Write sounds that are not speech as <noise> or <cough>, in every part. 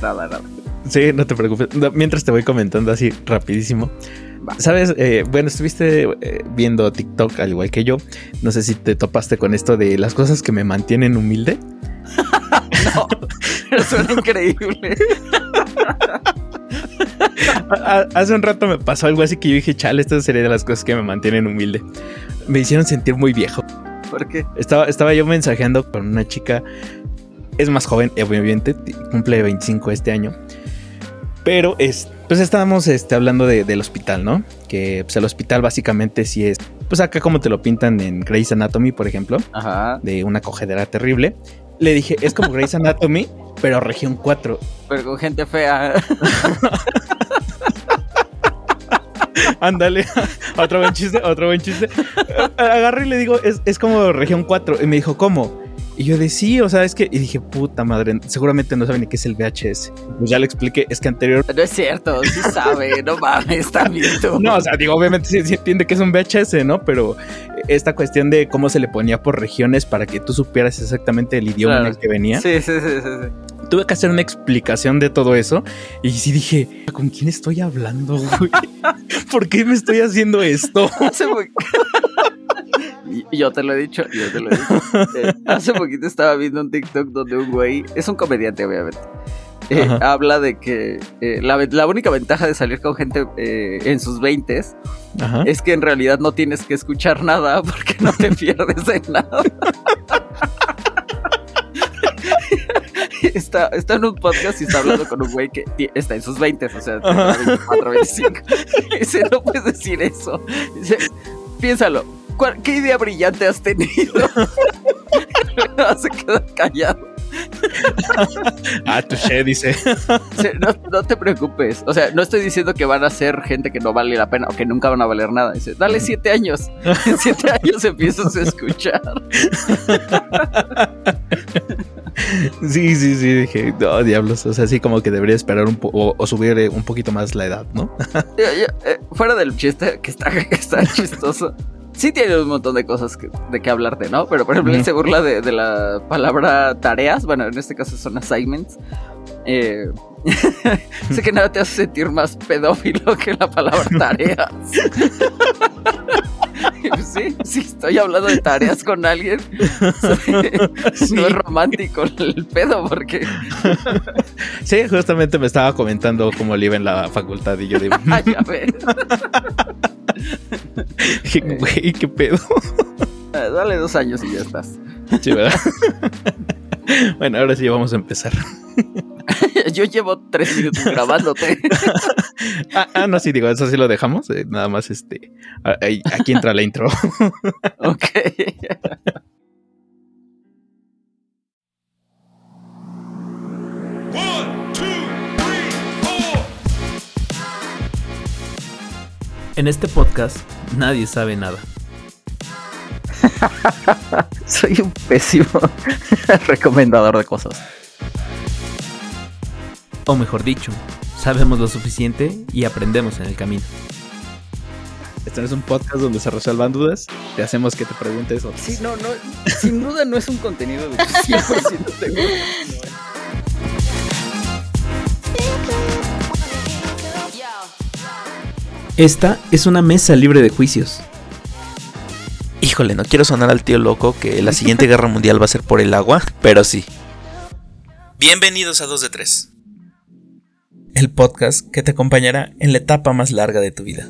nada, nada. Sí, no te preocupes. Mientras te voy comentando así rapidísimo. Sabes, eh, bueno, estuviste eh, viendo TikTok al igual que yo. No sé si te topaste con esto de las cosas que me mantienen humilde. <laughs> no, pero suena increíble. <laughs> Hace un rato me pasó algo así que yo dije, chale, esta sería de las cosas que me mantienen humilde. Me hicieron sentir muy viejo. ¿Por qué? Estaba, estaba yo mensajeando con una chica, es más joven, obviamente, cumple 25 este año. Pero es, pues estábamos este, hablando del hospital, ¿no? Que pues, el hospital básicamente sí es, pues acá como te lo pintan en Grey's Anatomy, por ejemplo, Ajá. de una cogedera terrible. Le dije, es como Grey's Anatomy, <laughs> pero región 4. Pero con gente fea. <laughs> Ándale, otro buen chiste, otro buen chiste. Agarré y le digo, es, es como región 4. Y me dijo, ¿cómo? Y yo de sí, o sea, es que. Y dije, puta madre, seguramente no saben ni qué es el VHS. Pues ya le expliqué, es que anterior. No es cierto, sí sabe, no mames, está viendo. No, o sea, digo, obviamente sí, entiende que es un VHS, ¿no? Pero esta cuestión de cómo se le ponía por regiones para que tú supieras exactamente el idioma en el que venía. Sí, sí, sí, sí, sí. Tuve que hacer una explicación de todo eso y sí dije, ¿con quién estoy hablando, güey? <laughs> ¿Por qué me estoy haciendo esto? <laughs> Hace <laughs> yo te lo he dicho, yo te lo he dicho. Eh, hace poquito estaba viendo un TikTok donde un güey, es un comediante obviamente, eh, habla de que eh, la, la, única ventaja de salir con gente eh, en sus 20 es que en realidad no tienes que escuchar nada porque no te pierdes de nada. <laughs> Está, está, en un podcast y está hablando con un güey que está en sus 20, o sea, 24, 25. <laughs> Y dice, no puedes decir eso. Dice, piénsalo, ¿qué idea brillante has tenido? <laughs> Se queda callado. ah, touché, dice. no, no, te preocupes. O sea, no estoy diciendo que van a ser gente que no vale la pena o que nunca van a valer nada. Dice, dale siete años. En siete años empiezas a escuchar. <laughs> Sí, sí, sí, dije, no, diablos, o sea, sí como que debería esperar un poco o, subir eh, un poquito más la edad, ¿no? <laughs> eh, fuera del chiste, que está, <laughs> que está chistoso, sí tiene un montón de cosas de que hablarte, ¿no? Pero por ejemplo, él se burla de, de, la palabra tareas, bueno, en este caso son assignments. Eh, sé que nada te hace sentir más pedófilo que la palabra tareas. <laughs> sí, sí, estoy hablando de tareas con alguien. <laughs> Sí. No es romántico el pedo, porque. <laughs> Sí, justamente me estaba comentando cómo le iba en la facultad y yo digo. Ah, ya ves. Güey, qué pedo. Eh, dale dos años y ya estás. Sí, ¿verdad? <laughs> bueno, ahora sí vamos a empezar. <laughs> Yo llevo tres minutos grabándote. <laughs> ah, ah, no, sí, digo, eso sí lo dejamos. Eh, nada más, este. Aquí entra la intro. ok. En este podcast nadie sabe nada. <laughs> Soy un pésimo <laughs> recomendador de cosas. O mejor dicho, sabemos lo suficiente y aprendemos en el camino. Este no es un podcast donde se resuelvan dudas, te hacemos que te preguntes otras. Sí, no, no, sin duda no es un contenido de 100% <laughs> seguro. Esta es una mesa libre de juicios. Híjole, no quiero sonar al tío loco que la siguiente <laughs> guerra mundial va a ser por el agua, pero sí. Bienvenidos a 2 de 3. El podcast que te acompañará en la etapa más larga de tu vida,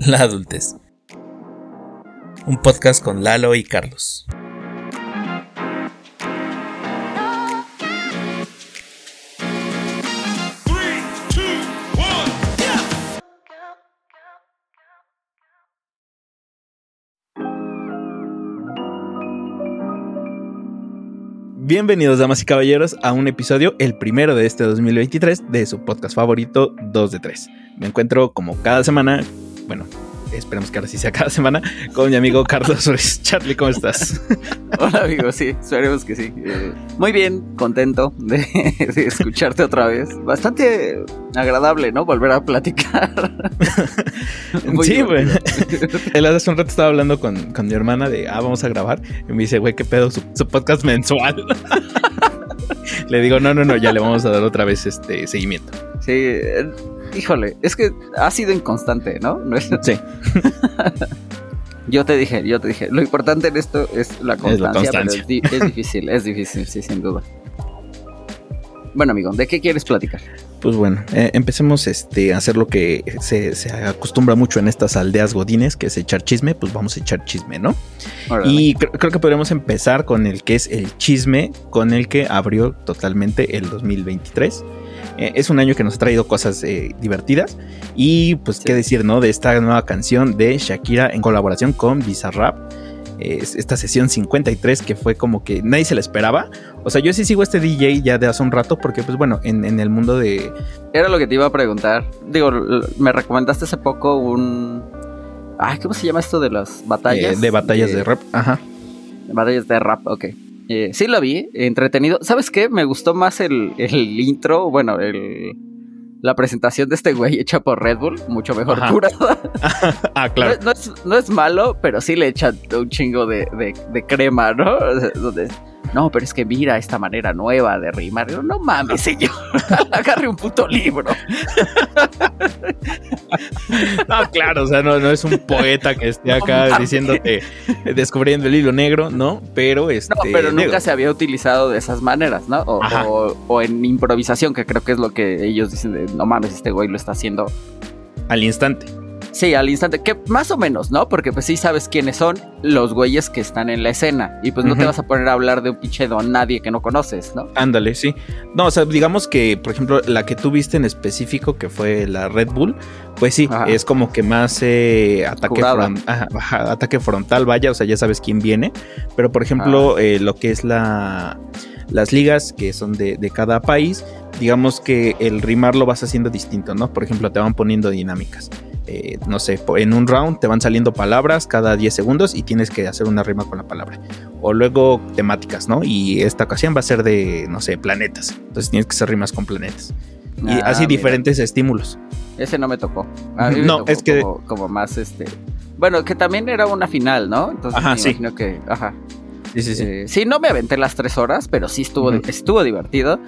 la adultez. Un podcast con Lalo y Carlos. Bienvenidos, damas y caballeros, a un episodio, el primero de este 2023, de su podcast favorito, 2 de 3. Me encuentro como cada semana, bueno, esperemos que ahora sí sea cada semana, con mi amigo Carlos Ruiz. Charlie, ¿cómo estás? <laughs> Hola, amigo, sí, esperemos que sí. Eh, muy bien, contento de, <laughs> de, escucharte otra vez. Bastante agradable, ¿no? Volver a platicar. <laughs> sí, güey. Él hace un rato estaba hablando con, con, mi hermana de, ah, vamos a grabar. Y me dice, güey, ¿qué pedo? Su, su podcast mensual. le digo, no, no, no, ya le vamos a dar otra vez este seguimiento. Sí, eh, híjole, es que ha sido inconstante, ¿no? ¿No es? Sí. <laughs> Yo te dije, yo te dije, lo importante en esto es la constancia, Es la constancia. pero es, di- es difícil, es difícil, sí, sin duda. Bueno, amigo, ¿de qué quieres platicar? Pues bueno, eh, empecemos este, a hacer lo que se, se acostumbra mucho en estas aldeas godines, que es echar chisme, pues vamos a echar chisme, ¿no? Y cre- creo que podríamos empezar con el que es el chisme con el que abrió totalmente el 2023. Eh, es un año que nos ha traído cosas eh, divertidas y pues Sí. qué decir, ¿no? De esta nueva canción de Shakira en colaboración con Bizarrap. Es esta sesión 53 que fue como que nadie se la esperaba. O sea, yo sí sigo a este DJ ya de hace un rato porque pues bueno, en, en el mundo de... Era lo que te iba a preguntar. Digo, me recomendaste hace poco un... Ay, ¿cómo se llama esto de las batallas? eh, de batallas de rap. Ajá. Batallas de rap, ok. Eh, sí lo vi, entretenido. ¿Sabes qué? Me gustó más el, el intro, bueno, el, la presentación de este güey hecha por Red Bull, mucho mejor Ajá. curada. <laughs> ah, No, claro. es- no es, no es malo, pero sí le echan un chingo de, de- de crema, ¿no? O sea, donde- no, pero es que mira esta manera nueva de rimar. Yo, no mames, señor. <laughs> Agarre un puto libro. <laughs> No, claro, o sea, no, no es un poeta que esté acá diciéndote, descubriendo el hilo negro, ¿no? Pero este. No, pero nunca se había utilizado de esas maneras, ¿no? O, Ajá. o- o en improvisación, que creo que es lo que ellos dicen de, no mames, este güey lo está haciendo. Al instante. Sí, al instante, que más o menos, ¿no? Porque pues sí sabes quiénes son los güeyes que están en la escena. Y pues no te vas a poner a hablar de un pinche don nadie que no conoces, ¿no? Ándale, sí. No, o sea, digamos que, por ejemplo, la que tú viste en específico, que fue la Red Bull, pues sí, Ajá. es como que más eh, ataque, ajá, ajá, ataque frontal, vaya, o sea, ya sabes quién viene. Pero, por ejemplo, eh, lo que es la las ligas que son de, de cada país, digamos que el rimar lo vas haciendo distinto, ¿no? Por ejemplo, te van poniendo dinámicas. Eh, no sé, en un round te van saliendo palabras cada 10 segundos y tienes que hacer una rima con la palabra. O luego temáticas, ¿no? Y esta ocasión va a ser de, no sé, planetas. Entonces tienes que hacer rimas con planetas. Y Ah, así mira. diferentes estímulos. Ese no me tocó. A mí me <laughs> No, tocó es que- Como, como más este. Bueno, que también era una final, ¿no? Entonces Ajá, me sí. imagino que. Ajá. Sí, sí, sí. Eh, sí, no me aventé las tres horas, pero sí estuvo, estuvo divertido.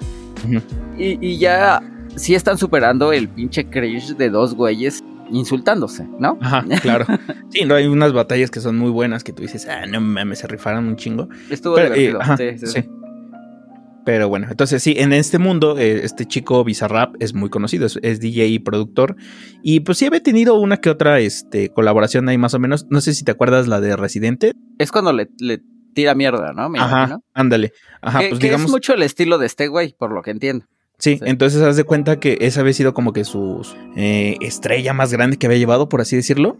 Y, y ya sí están superando el pinche cringe de dos güeyes insultándose, ¿no? Ajá, <laughs> claro. Sí, no, hay unas batallas que son muy buenas que tú dices, ah, no mames, se rifaron un chingo. Estuvo Pero, eh, divertido. ajá, sí, sí, sí. sí. Pero bueno, entonces sí, en este mundo, eh, este chico Bizarrap es muy conocido, es, es DJ y productor. Y pues sí había tenido una que otra este, colaboración ahí más o menos. No sé si te acuerdas la de Residente. Es cuando le, le tira mierda, ¿no? Me Ajá, imagino. ándale. Ajá, que pues que digamos. es mucho el estilo de este güey, por lo que entiendo. Sí, Sí. entonces haz de cuenta que esa había sido como que su eh, estrella más grande que había llevado, por así decirlo.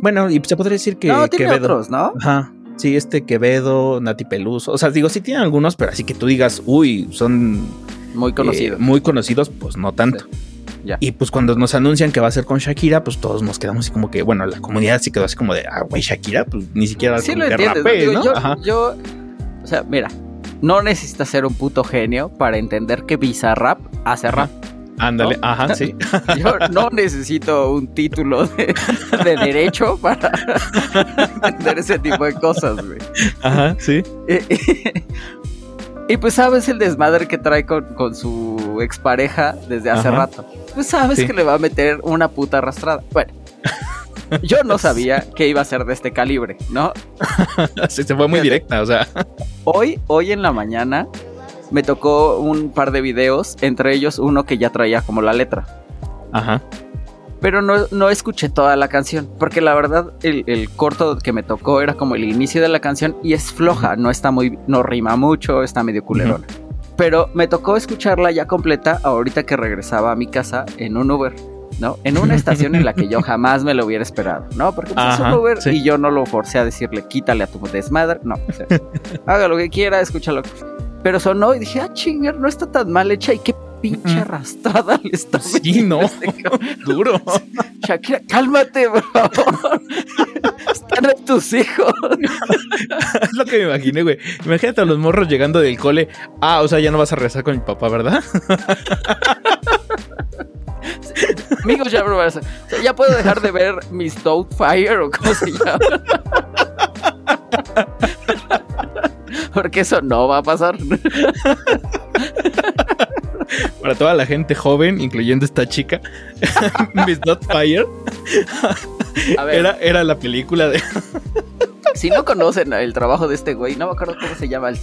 Bueno, y se podría decir que no, tiene Quevedo. otros, ¿no? Ajá. Sí, este Quevedo, Nati Peluso. O sea, digo, sí tienen algunos, pero así que tú digas, uy, son Muy eh, muy conocidos, pues no tanto. Ya. Y pues cuando nos anuncian que va a ser con Shakira, pues todos nos quedamos así como que, bueno, la comunidad sí quedó así como de, ah, güey, Shakira, pues ni siquiera sí lo entiendes. Digo, ¿no? yo, yo, o sea, mira, no necesitas ser un puto genio para entender que Bizarrap hace rap. Ándale, ¿no? ajá, sí. <laughs> Yo no necesito un título de, de derecho para entender ese tipo de cosas, güey. Ajá, sí. Y pues sabes el desmadre que trae con, con su expareja desde hace Ajá. rato. Pues sabes Sí. que le va a meter una puta arrastrada. Bueno, yo no sabía que iba a ser de este calibre, ¿no? <laughs> Sí, se fue muy directa, o sea. Hoy, hoy en la mañana me tocó un par de videos, entre ellos uno que ya traía como la letra. Ajá. Pero no, no escuché toda la canción, porque la verdad el, el corto que me tocó era como el inicio de la canción y es floja, no está muy, no rima mucho, está medio culerona. Pero me tocó escucharla ya completa ahorita que regresaba a mi casa en un Uber, ¿no? En una estación en la que yo jamás me lo hubiera esperado, ¿no? Porque pues, es un Uber sí. y yo no lo forcé a decirle quítale a tu desmadre, no, o sea, <laughs> haga lo que quiera, escúchalo. Pero sonó y dije, ah, chinger, no está tan mal hecha y qué pinche arrastrada le está Sí, no. este. <laughs> Duro. <laughs> Shakira, cálmate, por favor. Están en tus hijos. es lo que me imaginé, güey. Imagínate a los morros llegando del cole. Ah, o sea, ya no vas a regresar con mi papá, ¿verdad? Amigos, ya, o sea, ya puedo dejar de ver Miss Fire o cómo se llama. Porque eso no va a pasar. Para toda la gente joven, incluyendo esta chica, <laughs> Miss Not Fire, Era, era la película de. si no conocen el trabajo de este güey, no me acuerdo cómo se llama. El...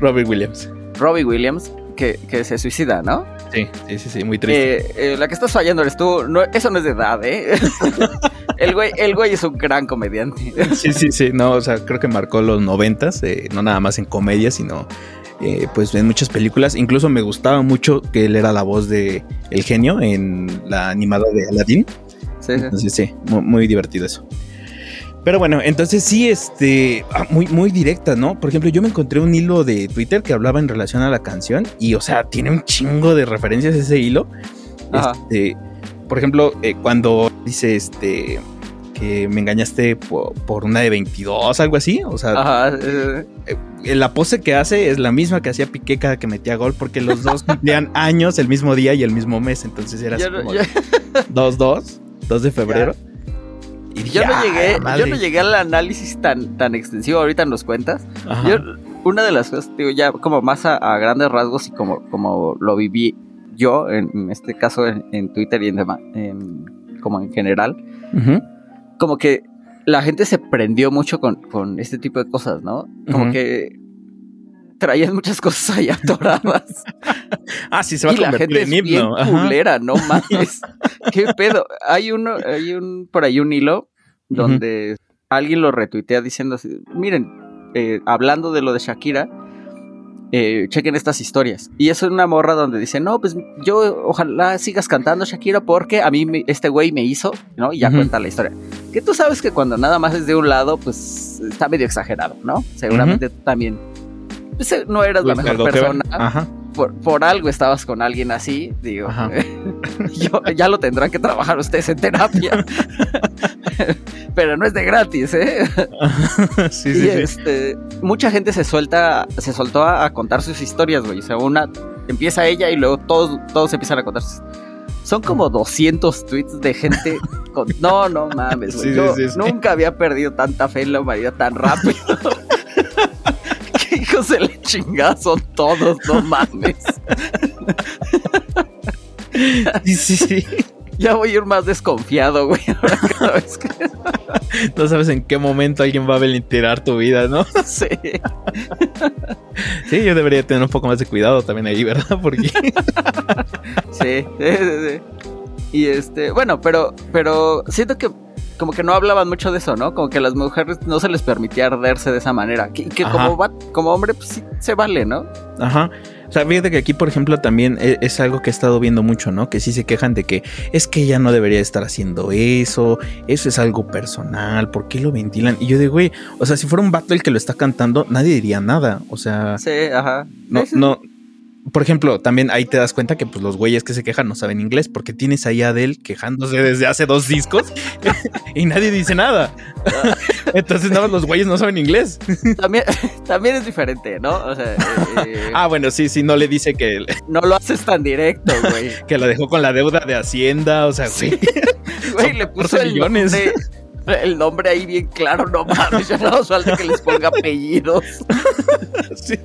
Robbie Williams. Robbie Williams, que, que se suicida, ¿no? Sí, sí, sí, sí muy triste. Eh, eh, la que estás fallando eres tú. No, eso no es de edad, ¿eh? <laughs> el, güey, el güey es un gran comediante. sí, sí, sí. No, o sea, creo que marcó los noventas, eh, no nada más en comedia, sino pues en muchas películas. Incluso me gustaba mucho que él era la voz de El genio en la animada de Aladdin. Sí, sí. sí, muy, muy divertido eso. Pero bueno, entonces sí, este, ah, muy, muy directa, ¿no? Por ejemplo, yo me encontré un hilo de Twitter que hablaba en relación a la canción y, o sea, tiene un chingo de referencias ese hilo. Este, por ejemplo, eh, cuando dice, este, que me engañaste por, una de 22, algo así, o sea, eh, eh, la pose que hace es la misma que hacía Piqué cada que metía gol porque los dos <laughs> cumplían años el mismo día y el mismo mes, entonces era así como 2-2, 2 de <laughs> febrero yo, no llegué, yo no llegué al análisis tan, tan extensivo, ahorita nos cuentas. Yo, una de las cosas, digo, ya como más a, grandes rasgos y como, como lo viví yo, en, este caso en, Twitter y en, en, como en general, como que la gente se prendió mucho con, con este tipo de cosas, ¿no? Como que traían muchas cosas ahí atoradas. <laughs> ah, sí, se va y a la gente es bien culera, no <laughs> mames. ¿Qué pedo? Hay uno, hay un, por ahí un hilo donde alguien lo retuitea diciendo así, miren, eh, hablando de lo de Shakira, eh, chequen estas historias. Y eso es una morra donde dice, no, pues yo ojalá sigas cantando Shakira porque a mí este güey me hizo, ¿no? Y ya cuenta la historia. Que tú sabes que cuando nada más es de un lado, pues está medio exagerado, ¿no? Seguramente tú también no eras la mejor persona. Ajá por, algo estabas con alguien así, digo, <laughs> ya lo tendrán que trabajar ustedes en terapia. <laughs> Pero no es de gratis, ¿eh? <laughs> sí, y este, mucha gente se suelta, se soltó a, contar sus historias, güey. O sea, una empieza ella y luego todos, todos empiezan a contar son como 200 tweets de gente con... No, no mames, güey. Yo nunca había perdido tanta fe en la humanidad tan rápido hijos de la chingada son todos, no mames. Sí, sí, sí. Ya voy a ir más desconfiado, güey. cada vez que... No sabes en qué momento alguien va a ventillar tu vida, ¿no? Sí. Sí, yo debería tener un poco más de cuidado también ahí, ¿verdad? Porque. Sí, sí, sí. Y este, bueno, pero, pero siento que como que no hablaban mucho de eso, ¿no? Como que a las mujeres no se les permitía arderse de esa manera. Que, que como, como hombre, pues sí se vale, ¿no? Ajá. O sea, fíjate que aquí, por ejemplo, también e, es, algo que he estado viendo mucho, ¿no? Que sí se quejan de que es que ella no debería estar haciendo eso, eso es algo personal, ¿por qué lo ventilan? Y yo digo, güey, o sea, si fuera un vato el que lo está cantando, nadie diría nada, o sea... Sí, ajá. No, no, por ejemplo, también ahí te das cuenta que pues los güeyes que se quejan no saben inglés, porque tienes ahí a Adele quejándose desde hace dos discos <laughs> y nadie dice nada. <laughs> Entonces nada los güeyes no saben inglés. También, <laughs> también es diferente, ¿no? O sea, eh, eh, ah, bueno, sí, sí, no le dice que... No lo haces tan directo, güey. que lo dejó con la deuda de Hacienda, o sea, güey. Güey, le puso millones el nombre ahí bien claro, no mames, ya no falta que les ponga apellidos. <laughs> Sí.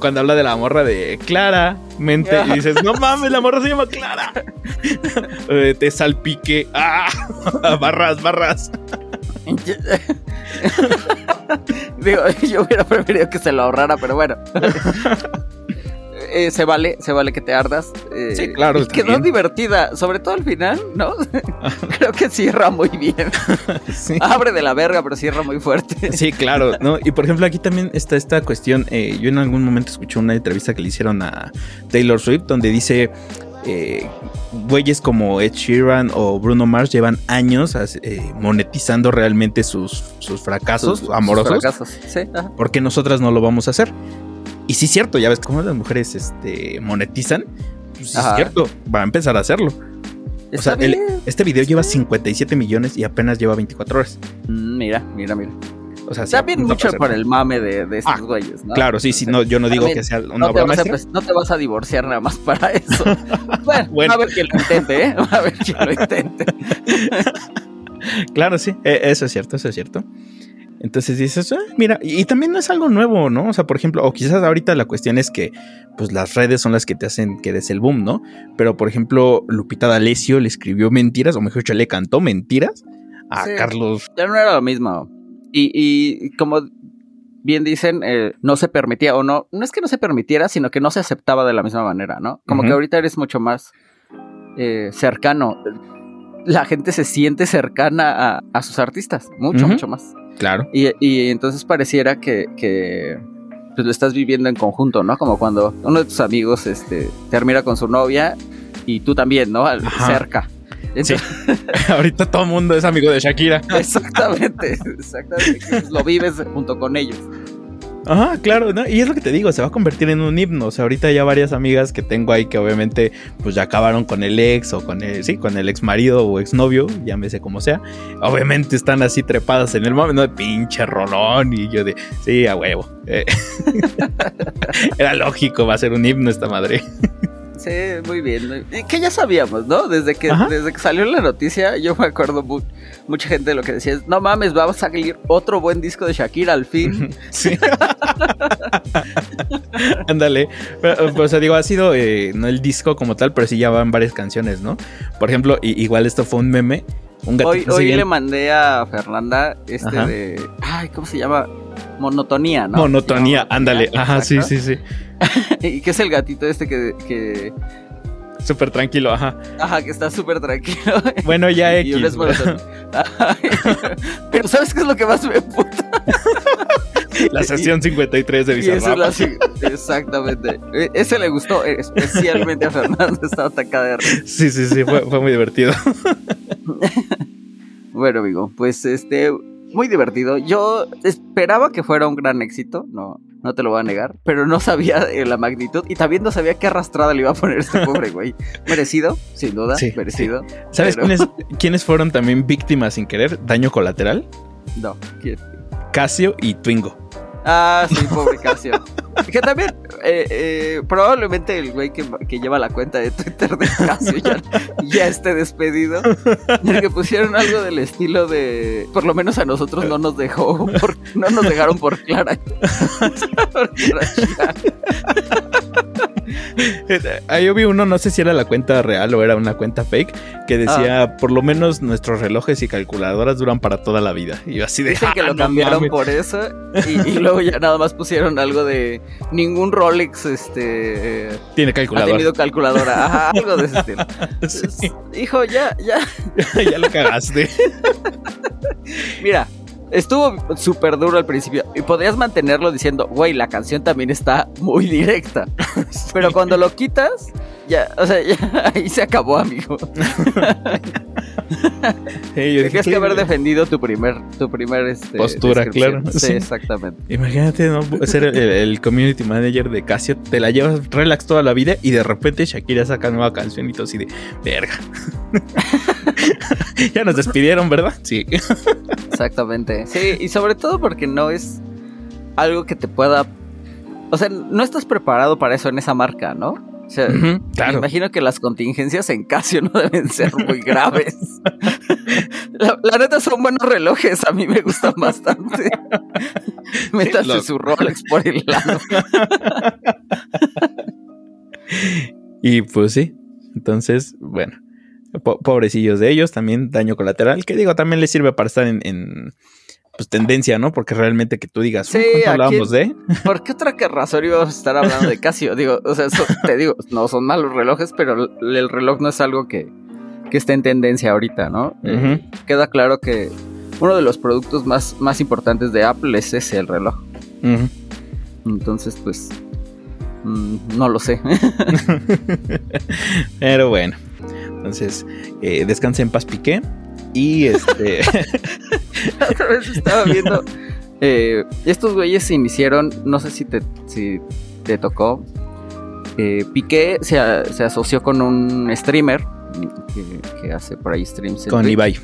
Cuando habla de la morra de Clara, mente, y dices, no mames, la morra se llama Clara. <laughs> Eh, te salpique. <laughs> ¡Ah! barras, barras. Digo, yo hubiera preferido que se lo ahorrara, pero bueno. Eh, se vale, se vale que te ardas. Eh, sí, claro. Y quedó divertida, sobre todo al final, ¿no? <laughs> Creo que cierra muy bien. <laughs> Abre de la verga, pero cierra muy fuerte. <laughs> Sí, claro, ¿no? Y por ejemplo, aquí también está esta cuestión. Eh, yo en algún momento escuché una entrevista que le hicieron a Taylor Swift, donde dice. Eh, güeyes como Ed Sheeran o Bruno Mars llevan años monetizando realmente sus, sus fracasos amorosos. Porque nosotras no lo vamos a hacer. Y sí es cierto, ya ves cómo las mujeres este, monetizan. Pues sí es cierto, va a empezar a hacerlo. o sea, este video lleva 57 millones y apenas lleva 24 horas. Mm, mira, mira, mira. O sea, Está bien mucho por el mame de, de estos ah, güeyes, ¿no? Claro, sí, sí, no, yo no digo que sea una no obra no te vas a divorciar nada más para <laughs> eso. bueno, a ver quién lo intente, ¿eh? A ver quién lo intente. <laughs> claro, sí, e, eso es cierto, eso es cierto. Entonces dices, ah, mira, y, también no es algo nuevo, ¿no? O sea, por ejemplo, o quizás ahorita la cuestión es que pues las redes son las que te hacen que des el boom, ¿no? Pero por ejemplo, Lupita D'Alessio le escribió mentiras, o mejor dicho, le cantó mentiras a Carlos. Ya no era lo mismo. Y, y como bien dicen, eh, no se permitía, o no, no es que no se permitiera, sino que no se aceptaba de la misma manera, ¿no? Como que ahorita eres mucho más eh, cercano. La gente se siente cercana a, sus artistas, mucho, mucho más. Claro. Y, entonces pareciera que, que pues, lo estás viviendo en conjunto, ¿no? Como cuando uno de tus amigos este, termina con su novia y tú también, ¿no? Cerca. <laughs> Ahorita todo el mundo es amigo de Shakira. <laughs> Exactamente, exactamente. Lo vives junto con ellos. Ajá, claro, ¿no? y es lo que te digo, se va a convertir en un himno. O sea, ahorita ya varias amigas que tengo ahí que obviamente pues ya acabaron con el ex o con el, sí, con el ex marido o ex novio, llámese como sea. Obviamente están así trepadas en el momento, de pinche rolón y yo de, sí, a huevo. Eh, <laughs> era lógico, va a ser un himno esta madre. Sí, muy bien. Y que ya sabíamos, ¿no? Desde que, desde que salió la noticia, yo me acuerdo mucha gente de lo que decía no mames, vamos a salir otro buen disco de Shakira al fin. <laughs> Sí. Ándale. o sea, digo, ha sido eh, no el disco como tal, pero sí ya van varias canciones, ¿no? Por ejemplo, igual esto fue un meme. Un hoy hoy le mandé a Fernanda este de. Ay, ¿cómo se llama? Monotonía, ¿no? Monotonía, ándale. Ajá, sí, sí, sí. <laughs> ¿Y qué es el gatito este que... que... Súper tranquilo, ajá. Ajá, que está súper tranquilo. Bueno, ya <laughs> X. <laughs> Pero ¿sabes qué es lo que más me puta? La sesión 53 de Bizarrap. Exactamente. E, ese le gustó especialmente a Fernando. Estaba atacada de risa. Sí, sí, sí. Fue, fue muy divertido. bueno, amigo. Pues este muy divertido. Yo esperaba que fuera un gran éxito, no, no te lo voy a negar, pero no sabía la magnitud y también no sabía qué arrastrada le iba a poner este <laughs> pobre güey. Merecido, sin duda, merecido. ¿Sabes quiénes, fueron también víctimas sin querer? ¿Daño colateral? No, Casio y Twingo. Ah, sí, pobre Casio. Que también, eh, eh, probablemente el güey que, lleva la cuenta de Twitter de Casio ya, esté despedido. El que pusieron algo del estilo de. Por lo menos a nosotros no nos dejó. no nos dejaron por Clara. por Clara Ahí yo vi uno, no sé si era la cuenta real o era una cuenta fake, que decía, ah. por lo menos nuestros relojes y calculadoras duran para toda la vida. Y así de... Dicen que lo ah, cambiaron por eso y, luego ya nada más pusieron algo de ningún Rolex este tiene calculadora. Ha tenido calculadora, algo de ese estilo. <laughs> hijo, ya, ya. <laughs> ya lo cagaste. Mira, Estuvo súper duro al principio y podrías mantenerlo diciendo, güey, la canción también está muy directa. <laughs> <laughs> Pero cuando lo quitas, ya, o sea, ya, <laughs> ahí se acabó, amigo. Hey, que haber defendido tu primer, tu primer este, postura, claro. Sí, exactamente. Imagínate, ¿no? Ser el, community manager de Casio, te la llevas relax toda la vida y de repente Shakira saca nueva canción y todo así de verga. <laughs> ya nos despidieron, ¿verdad? Sí. Exactamente. Sí, y sobre todo porque no es algo que te pueda. O sea, no estás preparado para eso en esa marca, ¿no? O sea, me imagino que las contingencias en Casio no <laughs> deben ser muy graves. la, neta son buenos relojes, a mí me gustan bastante. <laughs> Métase su Rolex por el lado. y pues sí, entonces, bueno, pobrecillos de ellos, también daño colateral, que digo, también les sirve para estar en, pues, tendencia, ¿no? Porque realmente que tú digas, sí, hablábamos de? <laughs> ¿Por qué otra razón íbamos a estar hablando de Casio? Digo, o sea, te digo, no son malos relojes, pero el reloj no es algo que, que esté en tendencia ahorita, ¿no? Eh, queda claro que uno de los productos más, más importantes de Apple es ese, el reloj. Entonces, pues, mm, no lo sé. <laughs> pero bueno. Entonces, eh, descanse en paz Piqué. Y este. <laughs> Otra vez estaba viendo. Eh, estos güeyes se iniciaron. No sé si te, si te tocó. Eh, Piqué se, asoció con un streamer que, hace por ahí streams. Con Ibai.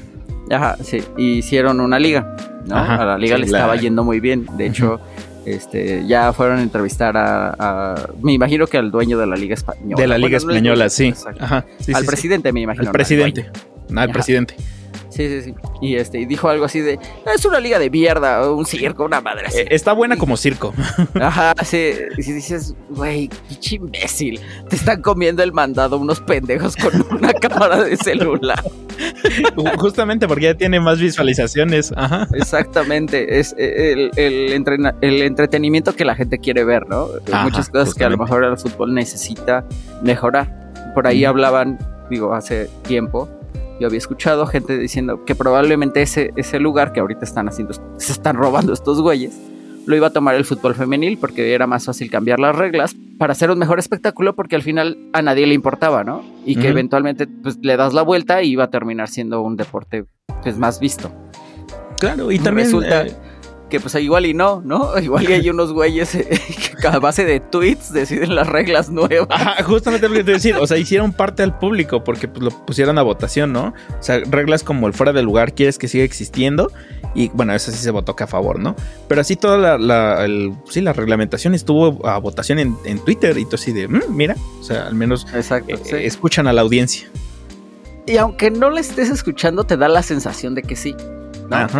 Ajá, sí. hicieron una liga. ¿no? a la liga le estaba yendo muy bien. De hecho. Este, ya fueron a entrevistar a, me imagino que al dueño de la Liga Española. De la Liga Española, sí. al presidente, me imagino. Al presidente. al presidente. Sí, sí, sí. Y este, y dijo algo así de, es una liga de mierda, un circo, una madre así. Eh, está buena como circo. <laughs> Ajá, sí. Y si dices, güey, pinche imbécil, te están comiendo el mandado unos pendejos con <laughs> una cámara de celular. Justamente porque ya tiene más visualizaciones. Ajá. Exactamente, es eh, el, entretenimiento que la gente quiere ver, ¿no? Muchas cosas que a lo mejor el fútbol necesita mejorar. Por ahí hablaban, digo, hace tiempo, yo había escuchado gente diciendo que probablemente ese, ese lugar que ahorita están haciendo, se están robando estos güeyes, lo iba a tomar el fútbol femenil porque era más fácil cambiar las reglas para hacer un mejor espectáculo porque al final a nadie le importaba, ¿no? Y que eventualmente pues, le das la vuelta y iba a terminar siendo un deporte pues, más visto. Claro, y también resulta... Eh, que pues igual y no, ¿no? <laughs> Igual que hay unos güeyes eh, que a base de tweets deciden las reglas nuevas. Ajá, justamente lo que te decir, o sea, hicieron parte al público porque pues, lo pusieron a votación, ¿no? O sea, reglas como el fuera del lugar, quieres que siga existiendo y bueno, eso sí se votó que a favor, ¿no? Pero así toda la, la sí, la reglamentación estuvo a votación en, Twitter y todo así de, mm, mira, o sea, al menos Exacto, eh, escuchan a la audiencia. Y aunque no le estés escuchando, te da la sensación de que sí.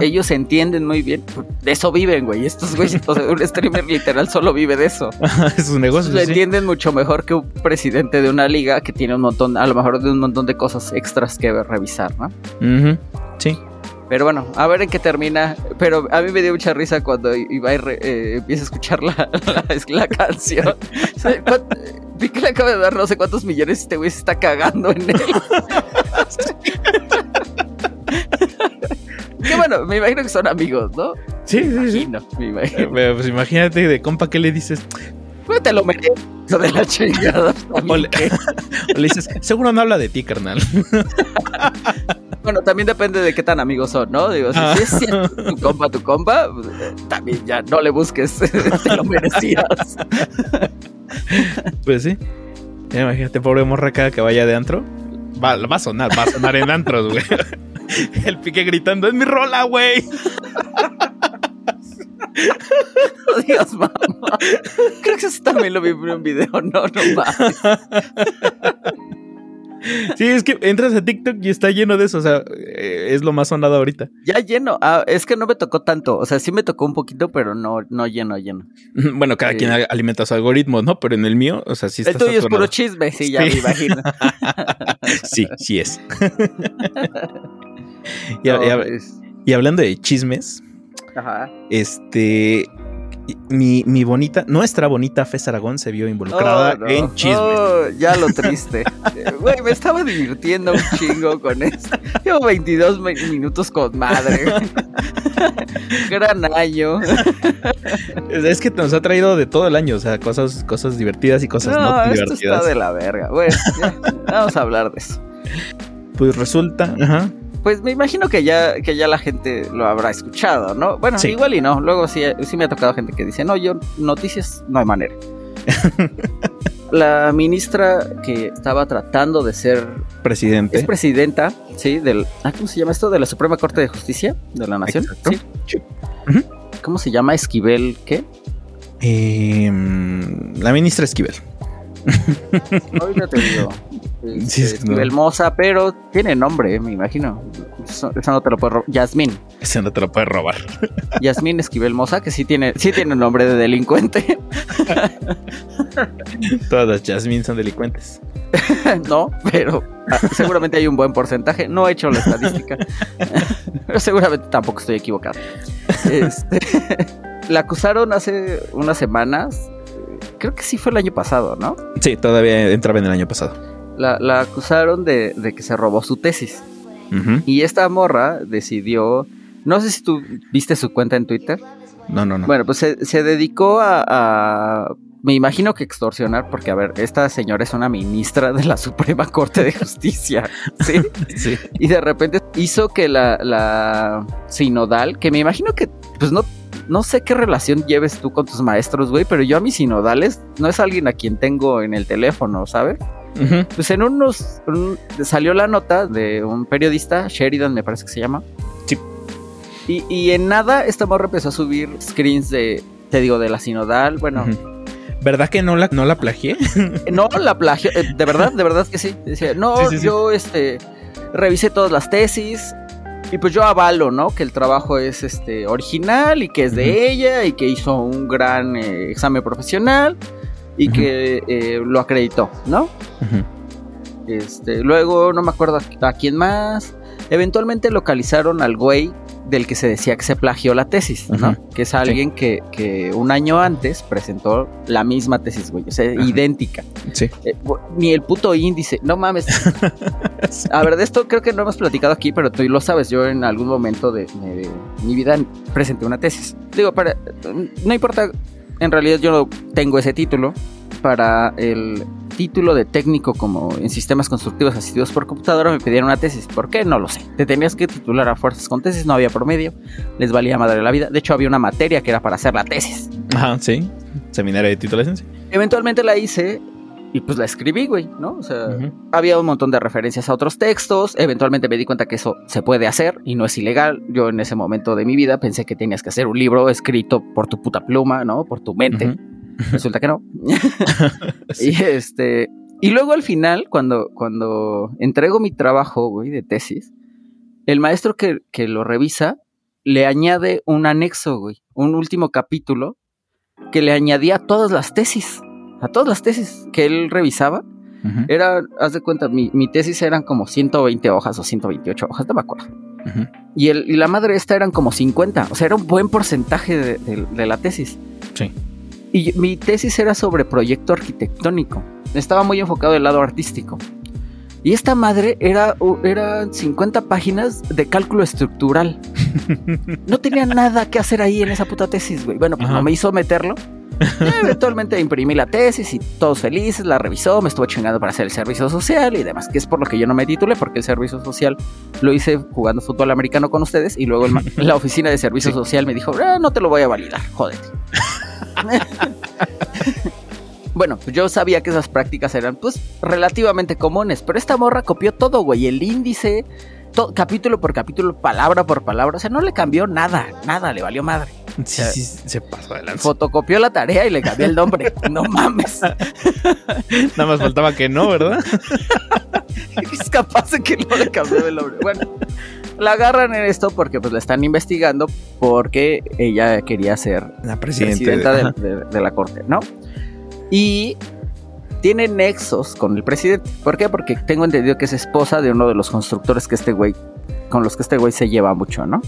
Ellos entienden muy bien. De eso viven, güey. Estos güeyes, un streamer <laughs> literal solo vive de eso. es un negocio. Lo entienden mucho mejor que un presidente de una liga que tiene un montón, a lo mejor de un montón de cosas extras que revisar, ¿no? Sí. Pero bueno, a ver en qué termina. Pero a mí me dio mucha risa cuando Ibai eh, empieza a escuchar la, <laughs> la, canción. <laughs> Vi que le acaba de dar no sé cuántos millones y este güey se está cagando en él. Que bueno, me imagino que son amigos, ¿no? Sí, sí, sí. Me imagino. Pues imagínate de compa, ¿qué le dices? Pues te lo de la chingada. <laughs> O le, dices, seguro no habla de ti, carnal. <laughs> Bueno, también depende de qué tan amigos son, ¿no? Digo, si, ah. es tu compa, tu compa, pues, eh, también ya no le busques, <laughs> te lo merecías. Pues sí. Imagínate, pobre morra cada que vaya de antro. Va, va a sonar, va a sonar en antros, güey. <laughs> El pique gritando, es mi rola, güey. Oh, <laughs> Dios, mamá. Creo que eso también lo vi en un video. No, no mames. <laughs> Sí, es que entras a TikTok y está lleno de eso, o sea, eh, es lo más sonado ahorita. Ya lleno, ah, es que no me tocó tanto, o sea, sí me tocó un poquito, pero no, no lleno, lleno. Bueno, cada quien alimenta su algoritmo, ¿no? Pero en el mío, o sea, sí está El tuyo es puro chisme, sí, ya me imagino. sí, sí es. Y, hablando de chismes, este, mi, mi, bonita, nuestra bonita Fez Aragón se vio involucrada oh, en chismes. Oh, ya lo triste. <laughs> Güey, me estaba divirtiendo un chingo con esto. Llevo 22 minutos con madre. <laughs> Gran año. Es que nos ha traído de todo el año, o sea, cosas, cosas divertidas y cosas no, no esto divertidas. Está de la verga. Bueno, vamos a hablar de eso. Pues resulta, ajá, pues me imagino que ya, que ya la gente lo habrá escuchado, ¿no? Bueno, igual y no. Luego sí, sí me ha tocado gente que dice, no, yo noticias no hay manera. <laughs> la ministra que estaba tratando de ser presidente. Es presidenta, sí, del ah, ¿cómo se llama esto? De la Suprema Corte de Justicia de la Nación. Sí. ¿Cómo se llama? Esquivel, ¿qué? Em, la ministra Esquivel. Ahorita te digo. <laughs> Sí, Esquivel Moza, pero tiene nombre, me imagino. Eso, no te lo puede robar. Yasmín. Ese no te lo puede robar. <laughs> Yasmín Esquivel Moza, que sí tiene, sí tiene nombre de delincuente. <laughs> Todas las Yasmín son delincuentes. <laughs> no, pero ah, seguramente hay un buen porcentaje. No he hecho la estadística. pero seguramente tampoco estoy equivocado. Este, la acusaron hace unas semanas creo que sí fue el año pasado, ¿no? Sí, todavía entraba en el año pasado. La, acusaron de, que se robó su tesis. Y esta morra decidió, no sé si tú viste su cuenta en Twitter. No, no, no. Bueno, pues se, dedicó a, me imagino que extorsionar, porque a ver, esta señora es una ministra de la Suprema Corte de Justicia, <laughs> ¿sí? sí. Y de repente hizo que la, la sinodal, que me imagino que, pues no no sé qué relación lleves tú con tus maestros, güey, pero yo a mis sinodales no es alguien a quien tengo en el teléfono, ¿sabes? Pues en unos salió la nota de un periodista, Sheridan me parece que se llama. Sí. Y, en nada esta morra empezó a subir screens de, te digo, de la sinodal, bueno. ¿Verdad que no la, no la plagié? <laughs> no, la plagié, eh, de verdad, de verdad que sí. Decía, no, yo este revisé todas las tesis, Y pues yo avalo, ¿no? Que el trabajo es este original y que es de ella y que hizo un gran eh, examen profesional y que eh, lo acreditó, ¿no? Este, luego no me acuerdo a, quién más. Eventualmente localizaron al güey del que se decía que se plagió la tesis, ¿no? Que es alguien que, un año antes presentó la misma tesis, güey, o sea, idéntica. Sí. Eh, ni el puto índice, no mames. <laughs> A ver, de esto creo que no hemos platicado aquí, pero tú lo sabes, yo en algún momento de, de mi vida presenté una tesis. Digo, para, no importa, en realidad yo no tengo ese título, para el título de técnico como en sistemas constructivos asistidos por computadora me pidieron una tesis. ¿Por qué? No lo sé. Te tenías que titular a fuerzas con tesis, no había promedio, les valía madre la vida. De hecho, había una materia que era para hacer la tesis. Ajá, sí. Seminario de titulación. Eventualmente la hice y pues la escribí, güey, ¿no? O sea, había un montón de referencias a otros textos. Eventualmente me di cuenta que eso se puede hacer y no es ilegal. Yo en ese momento de mi vida pensé que tenías que hacer un libro escrito por tu puta pluma, ¿no? Por tu mente. <laughs> Resulta que no. <laughs> <laughs> Y este. Y luego al final, cuando, cuando entrego mi trabajo, güey, de tesis, el maestro que, lo revisa le añade un anexo, güey, un último capítulo que le añadía todas las tesis, a todas las tesis que él revisaba. Era, haz de cuenta, mi, tesis eran como 120 hojas o 128 hojas, no me acuerdo. y, el, y la madre esta eran como 50, o sea, era un buen porcentaje de, de la tesis. Sí. Y mi tesis era sobre proyecto arquitectónico. Estaba muy enfocado el lado artístico. Y esta madre era, eran 50 páginas de cálculo estructural. <laughs> No tenía nada que hacer ahí en esa puta tesis, güey. Bueno, pues no me hizo meterlo. <laughs> eventualmente imprimí la tesis y todos felices, la revisó, me estuvo chingando para hacer el servicio social y demás, que es por lo que yo no me titulé, porque el servicio social lo hice jugando fútbol americano con ustedes y luego <laughs> la oficina de servicio social me dijo, ah, no te lo voy a validar, jódete. <laughs> bueno, pues yo sabía que esas prácticas eran pues relativamente comunes, pero esta morra copió todo, güey, el índice, capítulo por capítulo, palabra por palabra, o sea, no le cambió nada, nada, le valió madre. <laughs> Sí, sí, se pasó adelante. Fotocopió la tarea y le cambió el nombre. <laughs> no mames. Nada más faltaba que no, ¿verdad? <laughs> es capaz de que no le cambió el nombre. Bueno, la agarran en esto porque pues la están investigando porque ella quería ser la presidenta de, la corte, ¿no? Y tiene nexos con el presidente. ¿Por qué? Porque tengo entendido que es esposa de uno de los constructores que este güey, con los que este güey se lleva mucho, ¿no?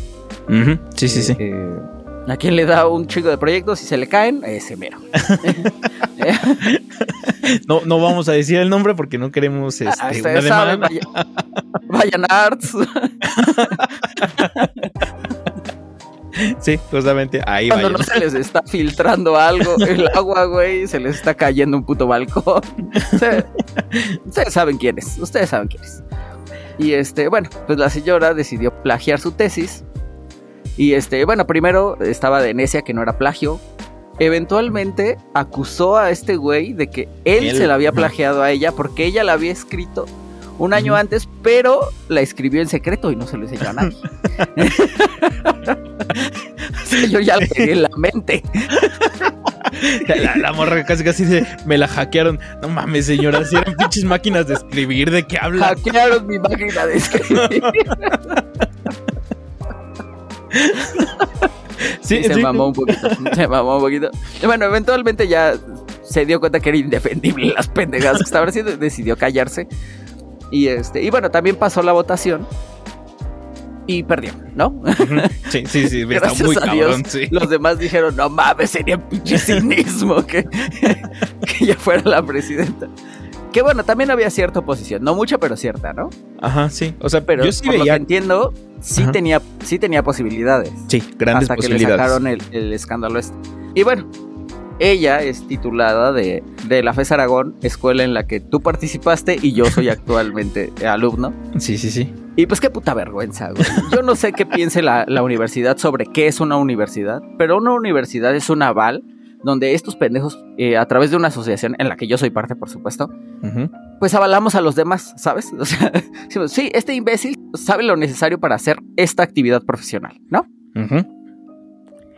Sí, sí, sí. Eh, a quien le da un chico de proyectos y se le caen, ese mero. <laughs> no, no vamos a decir el nombre porque no queremos ah, este, una saben, vayan arts. Sí, justamente ahí Cuando no se les está filtrando algo, el agua, güey, se les está cayendo un puto balcón. ustedes saben quién es, ustedes saben quién es. Y este, bueno, pues la señora decidió plagiar su tesis y este, bueno, primero estaba de necia que no era plagio. Eventualmente acusó a este güey de que él, se la había plagiado a ella porque ella la había escrito un año antes, pero la escribió en secreto y no se lo enseñó a nadie. <laughs> yo ya le pegué en la mente. La, morra casi casi dice, me la hackearon. No mames, señora, si eran pinches máquinas de escribir, ¿de qué habla? Hackearon mi máquina de escribir. <laughs> sí, se mamó un poquito. <laughs> Se mamó un poquito. Bueno, eventualmente ya se dio cuenta que era indefendible las pendejadas que estaba haciendo. Decidió callarse. Y este, y bueno, también pasó la votación. Y perdió, ¿no? Sí, sí, sí, está muy cabrón, Los demás dijeron, no mames, sería pinche cinismo que, <laughs> que ella fuera la presidenta. Que bueno, también había cierta oposición, no mucha, pero cierta, ¿no? Ajá, sí. O sea, pero yo sí por veía... entiendo, sí tenía, sí tenía posibilidades. Sí, grandes hasta posibilidades. Hasta que le sacaron el, escándalo este. Y bueno, ella es titulada de, de, la FES Aragón, escuela en la que tú participaste y yo soy <laughs> actualmente alumno. Sí, sí, sí. Y pues qué puta vergüenza, güey. Yo no sé qué piense la, la universidad sobre qué es una universidad, pero una universidad es un aval donde estos pendejos, eh, a través de una asociación en la que yo soy parte, por supuesto, pues avalamos a los demás, ¿sabes? <laughs> O sea, sí, este imbécil sabe lo necesario para hacer esta actividad profesional, ¿no?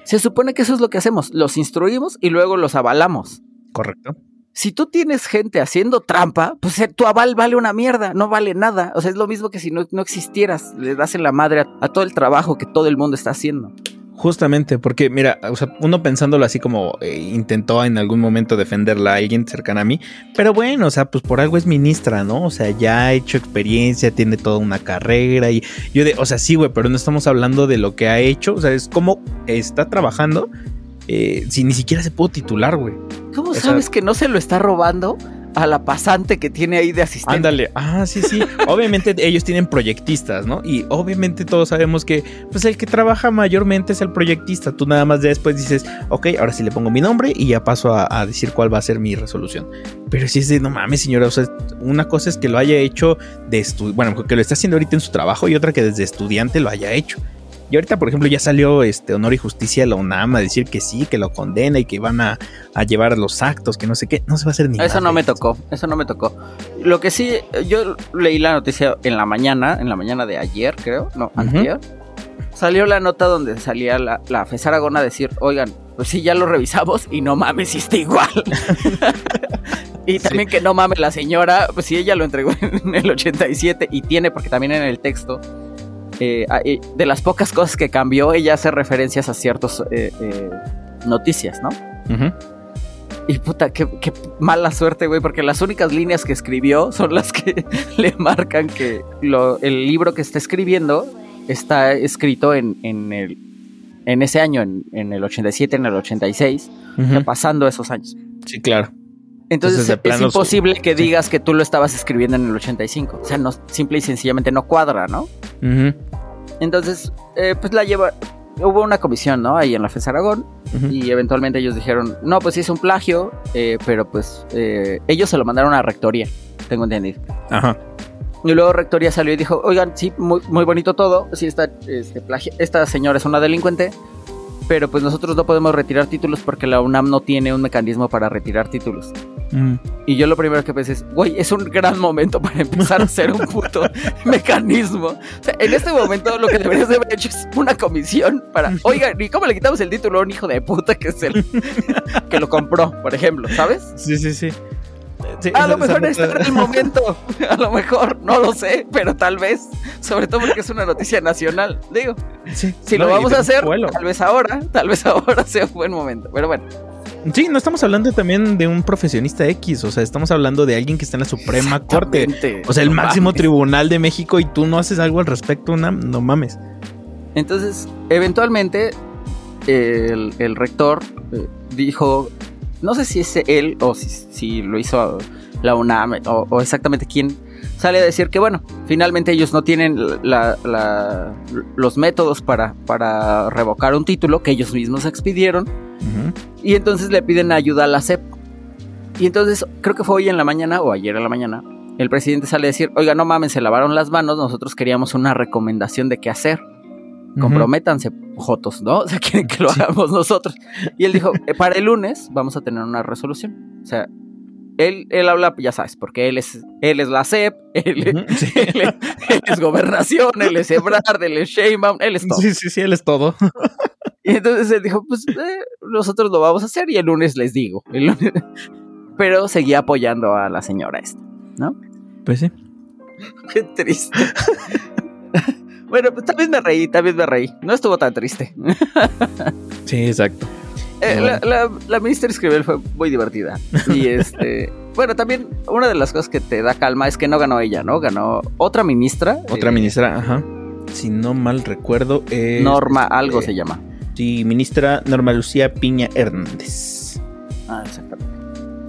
Se supone que eso es lo que hacemos, los instruimos y luego los avalamos. Correcto. si tú tienes gente haciendo trampa, pues eh, tu aval vale una mierda, no vale nada. O sea, es lo mismo que si no, no existieras, le das en la madre a, todo el trabajo que todo el mundo está haciendo. Justamente, porque mira, o sea, uno pensándolo así como eh, intentó en algún momento defenderla a alguien cercana a mí, pero bueno, o sea, pues por algo es ministra, ¿no? O sea, ya ha hecho experiencia, tiene toda una carrera y yo de, o sea, sí, güey, pero no estamos hablando de lo que ha hecho, o sea, es como está trabajando eh, si ni siquiera se pudo titular, güey. ¿Cómo sabes que no se lo está robando? A la pasante que tiene ahí de asistente. Ándale, ah, sí, sí. obviamente <laughs> ellos tienen proyectistas, ¿no? Y obviamente todos sabemos que, pues el que trabaja mayormente es el proyectista. Tú nada más después dices, ok, ahora sí le pongo mi nombre y ya paso a, decir cuál va a ser mi resolución. Pero si es de, no mames, señora, o sea, una cosa es que lo haya hecho de estudiante, bueno, que lo está haciendo ahorita en su trabajo y otra que desde estudiante lo haya hecho. Y ahorita, por ejemplo, ya salió este Honor y Justicia de la UNAM a decir que sí, que lo condena y que van a, llevar los actos, que no sé qué. No se va a hacer ni Eso no me tocó, eso no me tocó. Lo que sí, yo leí la noticia en la mañana, en la mañana de ayer, creo, no, ayer. Salió la nota donde salía la, la FES Aragón a decir, oigan, pues sí, ya lo revisamos y no mames, si está igual. <laughs> y también que no mames la señora, pues sí, ella lo entregó <laughs> en el 87 y tiene, porque también en el texto eh, ah, de las pocas cosas que cambió, ella hace referencias a ciertas eh, eh, noticias, ¿no? Y puta, qué, mala suerte, güey, porque las únicas líneas que escribió son las que <laughs> le marcan que el libro que está escribiendo está escrito en, el, en ese año, en, el 87, en el 86, pasando esos años. Sí, claro. Entonces, es imposible que digas que tú lo estabas escribiendo en el 85. O sea, no, simple y sencillamente no cuadra, ¿no? Entonces, eh, pues la lleva. Hubo una comisión, ¿no? Ahí en la FES Aragón. Y eventualmente ellos dijeron, no, pues sí es un plagio, eh, pero pues eh, ellos se lo mandaron a rectoría, tengo entendido. Ajá. Y luego rectoría salió y dijo, oigan, sí, muy, muy bonito todo, sí, está este, plagio. esta señora es una delincuente, pero pues nosotros no podemos retirar títulos porque la UNAM no tiene un mecanismo para retirar títulos. Mm. Y yo lo primero que pensé es, güey, es un gran momento para empezar a hacer un puto <laughs> mecanismo. O sea, en este momento lo que deberías de haber hecho es una comisión para, oiga, ¿y cómo le quitamos el título a un hijo de puta que es el que lo compró, por ejemplo, ¿sabes? Sí, sí, sí a lo mejor este era el momento. <laughs> A lo mejor, no lo sé, pero tal vez. Sobre todo porque es una noticia nacional. Digo, si lo vamos a hacer, tal vez ahora, tal vez ahora sea un buen momento. Pero bueno. Sí, no estamos hablando también de un profesionista X, o sea, estamos hablando de alguien que está en la Suprema Corte, o sea, el máximo tribunal de México y tú no haces algo al respecto, no, no mames. Entonces, eventualmente, el, el rector eh, dijo, no sé si es él o si, lo hizo la UNAM o, exactamente quién sale a decir que bueno, finalmente ellos no tienen los métodos para, para revocar un título que ellos mismos expidieron y entonces le piden ayuda a la CEP. Y entonces creo que fue hoy en la mañana o ayer en la mañana, el presidente sale a decir, oiga, no mames, se lavaron las manos, nosotros queríamos una recomendación de qué hacer comprométanse, jotos, ¿no? <laughs> O sea, quieren que lo hagamos nosotros. Y él dijo, eh, para el lunes vamos a tener una resolución. O sea, él, él habla, ya sabes, porque él es, él es la CEP, <laughs> él, es gobernación, él es Ebrard, él es Sheinbaum, él es todo. Sí, sí, sí, él es todo. <laughs> Y entonces él dijo, pues eh, nosotros lo vamos a hacer y el lunes les digo. <laughs> Pero seguía apoyando a la señora esta, ¿no? Pues sí. Qué triste. Bueno, pues vez me reí, vez me reí. No estuvo tan triste. sí, exacto. Eh, la, la, ministra Escribel fue muy divertida. Y <laughs> este. bueno, también una de las cosas que te da calma es que no ganó ella, ¿no? Ganó otra ministra. Otra eh, ministra, ajá. Si no mal recuerdo, es. Norma, algo se llama. Sí, ministra Norma Lucía Piña Hernández. Ah, exactamente.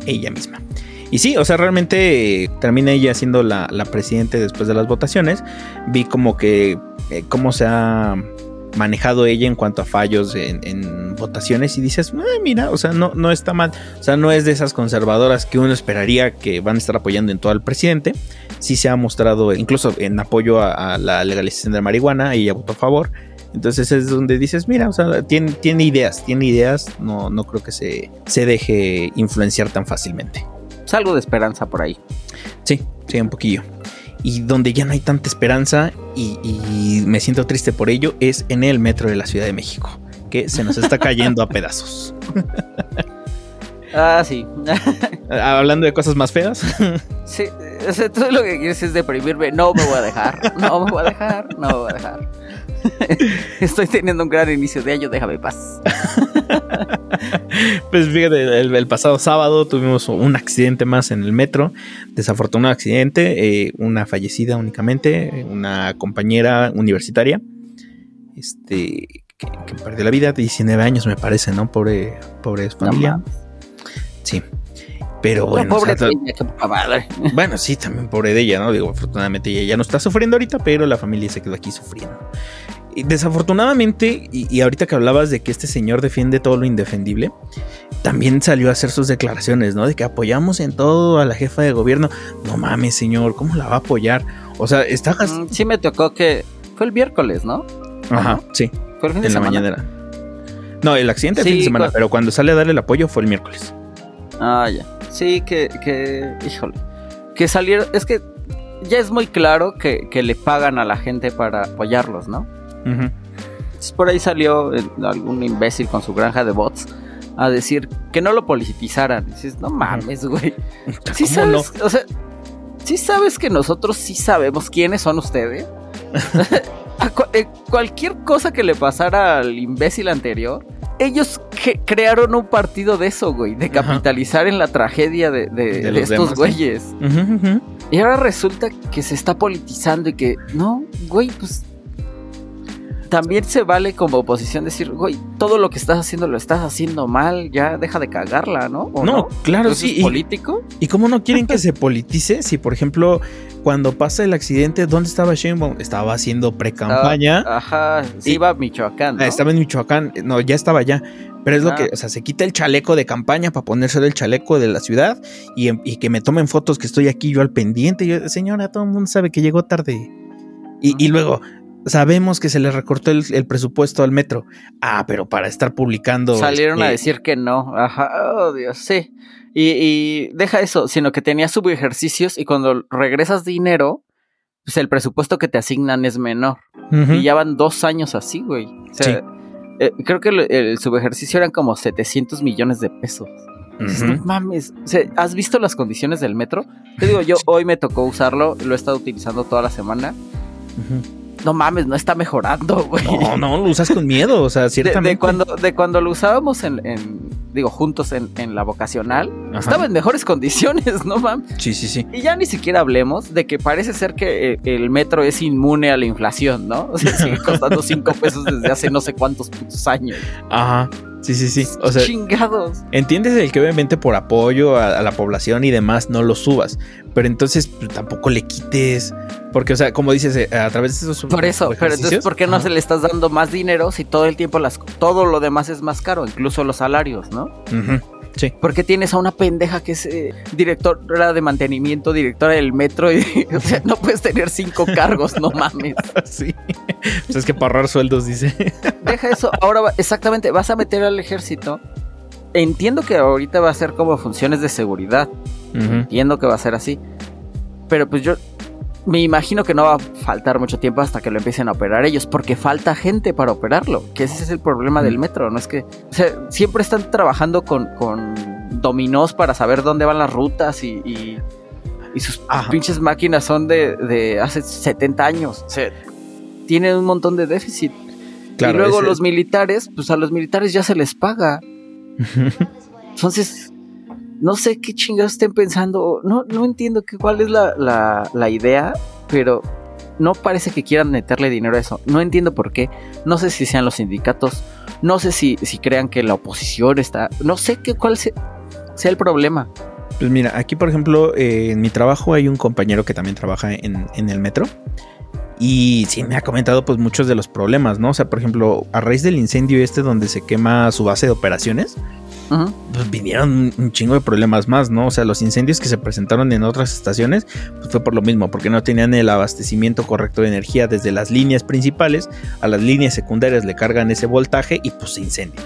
Ella misma. Y sí, o sea, realmente eh, termina ella siendo la, la presidente después de las votaciones. Vi como que cómo se ha manejado ella en cuanto a fallos en, votaciones y dices, mira, o sea, no, no está mal, o sea, no es de esas conservadoras que uno esperaría que van a estar apoyando en todo al presidente, sí se ha mostrado incluso en apoyo a, la legalización de la marihuana, ella votó a favor, entonces es donde dices, mira, o sea, tiene, tiene ideas, tiene ideas, no, no creo que se, se deje influenciar tan fácilmente. Es algo de esperanza por ahí. Sí, sí, un poquillo y donde ya no hay tanta esperanza y, me siento triste por ello es en el metro de la Ciudad de México, que se nos está cayendo a <laughs> pedazos. Ah, sí. <laughs> Hablando de cosas más feas. sí, o sea, tú lo que quieres es deprimirme. No me voy a dejar, no me voy a dejar, no me voy a dejar. <laughs> Estoy teniendo un gran inicio de año, déjame paz. <laughs> pues fíjate, el, pasado sábado tuvimos un accidente más en el metro. Desafortunado accidente, eh, una fallecida únicamente, una compañera universitaria. Este, que, perdió la vida, 19 años me parece, ¿no? Pobre, pobre familia. sí. Pero bueno, pobre <laughs> bueno, sí, también pobre de ella, ¿no? Digo, afortunadamente ella ya no está sufriendo ahorita, pero la familia se quedó aquí sufriendo desafortunadamente, y, ahorita que hablabas de que este señor defiende todo lo indefendible, también salió a hacer sus declaraciones, ¿no? De que apoyamos en todo a la jefa de gobierno. No mames, señor, ¿cómo la va a apoyar? O sea, está... Mm, sí me tocó que... Fue el miércoles, ¿no? Ajá, sí. Fue el fin de en la mañana. No, el accidente el fin de semana, pero cuando sale a darle el apoyo fue el miércoles. Ah, ya. Sí, que, que, híjole. Que salieron, es que ya es muy claro que, que le pagan a la gente para apoyarlos, ¿no? Por ahí salió algún imbécil con su granja de bots a decir que no lo politizaran. dices, no mames, güey. <laughs> Sí sabes, o sea, sí sabes que nosotros sí sabemos quiénes son ustedes. <laughs> <laughs> Eh, cualquier cosa que le pasara al imbécil anterior, ellos crearon un partido de eso, güey, de capitalizar en la tragedia de, estos güeyes. Y ahora resulta que se está politizando y que, no, güey, pues también se vale como oposición decir, güey, todo lo que estás haciendo lo estás haciendo mal, ya deja de cagarla, ¿no? No, claro, sí. ¿Es político? ¿Y cómo no quieren que se politice? Si, por ejemplo, cuando pasa el accidente, ¿dónde estaba Sheinbaum? Estaba haciendo pre-campaña. Ajá, sí, iba a Michoacán. ¿no? Estaba en Michoacán, no, ya estaba allá. Pero es lo que, o sea, se quita el chaleco de campaña para ponerse el chaleco de la ciudad y, que me tomen fotos que estoy aquí yo al pendiente. yo, señora, todo el mundo sabe que llegó tarde. Y, y, luego, sabemos que se le recortó el, presupuesto al metro. Ah, pero para estar publicando. Salieron a este, decir que no. Ajá, oh Dios, sí. Y, deja eso, sino que tenía subejercicios y cuando regresas dinero, pues el presupuesto que te asignan es menor. Y ya van dos años así, güey. O sea, eh, creo que el, subejercicio eran como 700 millones de pesos. No mames. O sea, ¿has visto las condiciones del metro? Te digo, yo hoy me tocó usarlo, lo he estado utilizando toda la semana no mames, no está mejorando, <laughs> güey. No, no, lo usas con miedo, o sea, ciertamente. De, cuando, de cuando lo usábamos en, digo, juntos en, la vocacional, estaba en mejores <laughs> condiciones, ¿no, mames? Sí, sí, sí. Y ya ni siquiera hablemos de que parece ser que eh, el metro es inmune a la inflación, ¿no? O sea, sigue <laughs> costando cinco pesos desde hace no sé cuántos putos años. Ajá. Sí, sí, sí. O sea, chingados. Entiendes el que obviamente por apoyo a, la población y demás no lo subas, pero entonces pues, tampoco le quites, porque, o sea, como dices, eh, a través de esos. Por eso, pero entonces, ¿por qué no se le estás dando más dinero si todo el tiempo las, todo lo demás es más caro, incluso los salarios, ¿no? Sí. Porque tienes a una pendeja que es eh, directora de mantenimiento, directora del metro, y <laughs> o sea, no puedes tener cinco cargos, no mames. <laughs> Sí. Pues es que para ahorrar sueldos, dice. Deja eso. Ahora, exactamente, vas a meter al ejército. Entiendo que ahorita va a ser como funciones de seguridad. Entiendo que va a ser así. Pero pues yo me imagino que no va a faltar mucho tiempo hasta que lo empiecen a operar ellos, porque falta gente para operarlo, que ese es el problema del metro, no es que, o sea, siempre están trabajando con, con dominós para saber dónde van las rutas y, y, sus pinches máquinas son de, de, hace 70 años, o sea, tienen un montón de déficit. y luego los militares, pues a los militares ya se les paga. Entonces, no sé qué chingados estén pensando. No, no entiendo que, cuál es la, idea, pero no parece que quieran meterle dinero a eso. No entiendo por qué. No sé si sean los sindicatos. No sé si, si crean que la oposición está. No sé qué, cuál sea, el problema. Pues mira, aquí por ejemplo, eh, en mi trabajo hay un compañero que también trabaja en, en el metro. Y sí me ha comentado pues muchos de los problemas, ¿no? O sea, por ejemplo, a raíz del incendio este donde se quema su base de operaciones, pues vinieron un chingo de problemas más, ¿no? O sea, los incendios que se presentaron en otras estaciones, pues fue por lo mismo, porque no tenían el abastecimiento correcto de energía desde las líneas principales a las líneas secundarias, le cargan ese voltaje y pues se incendia.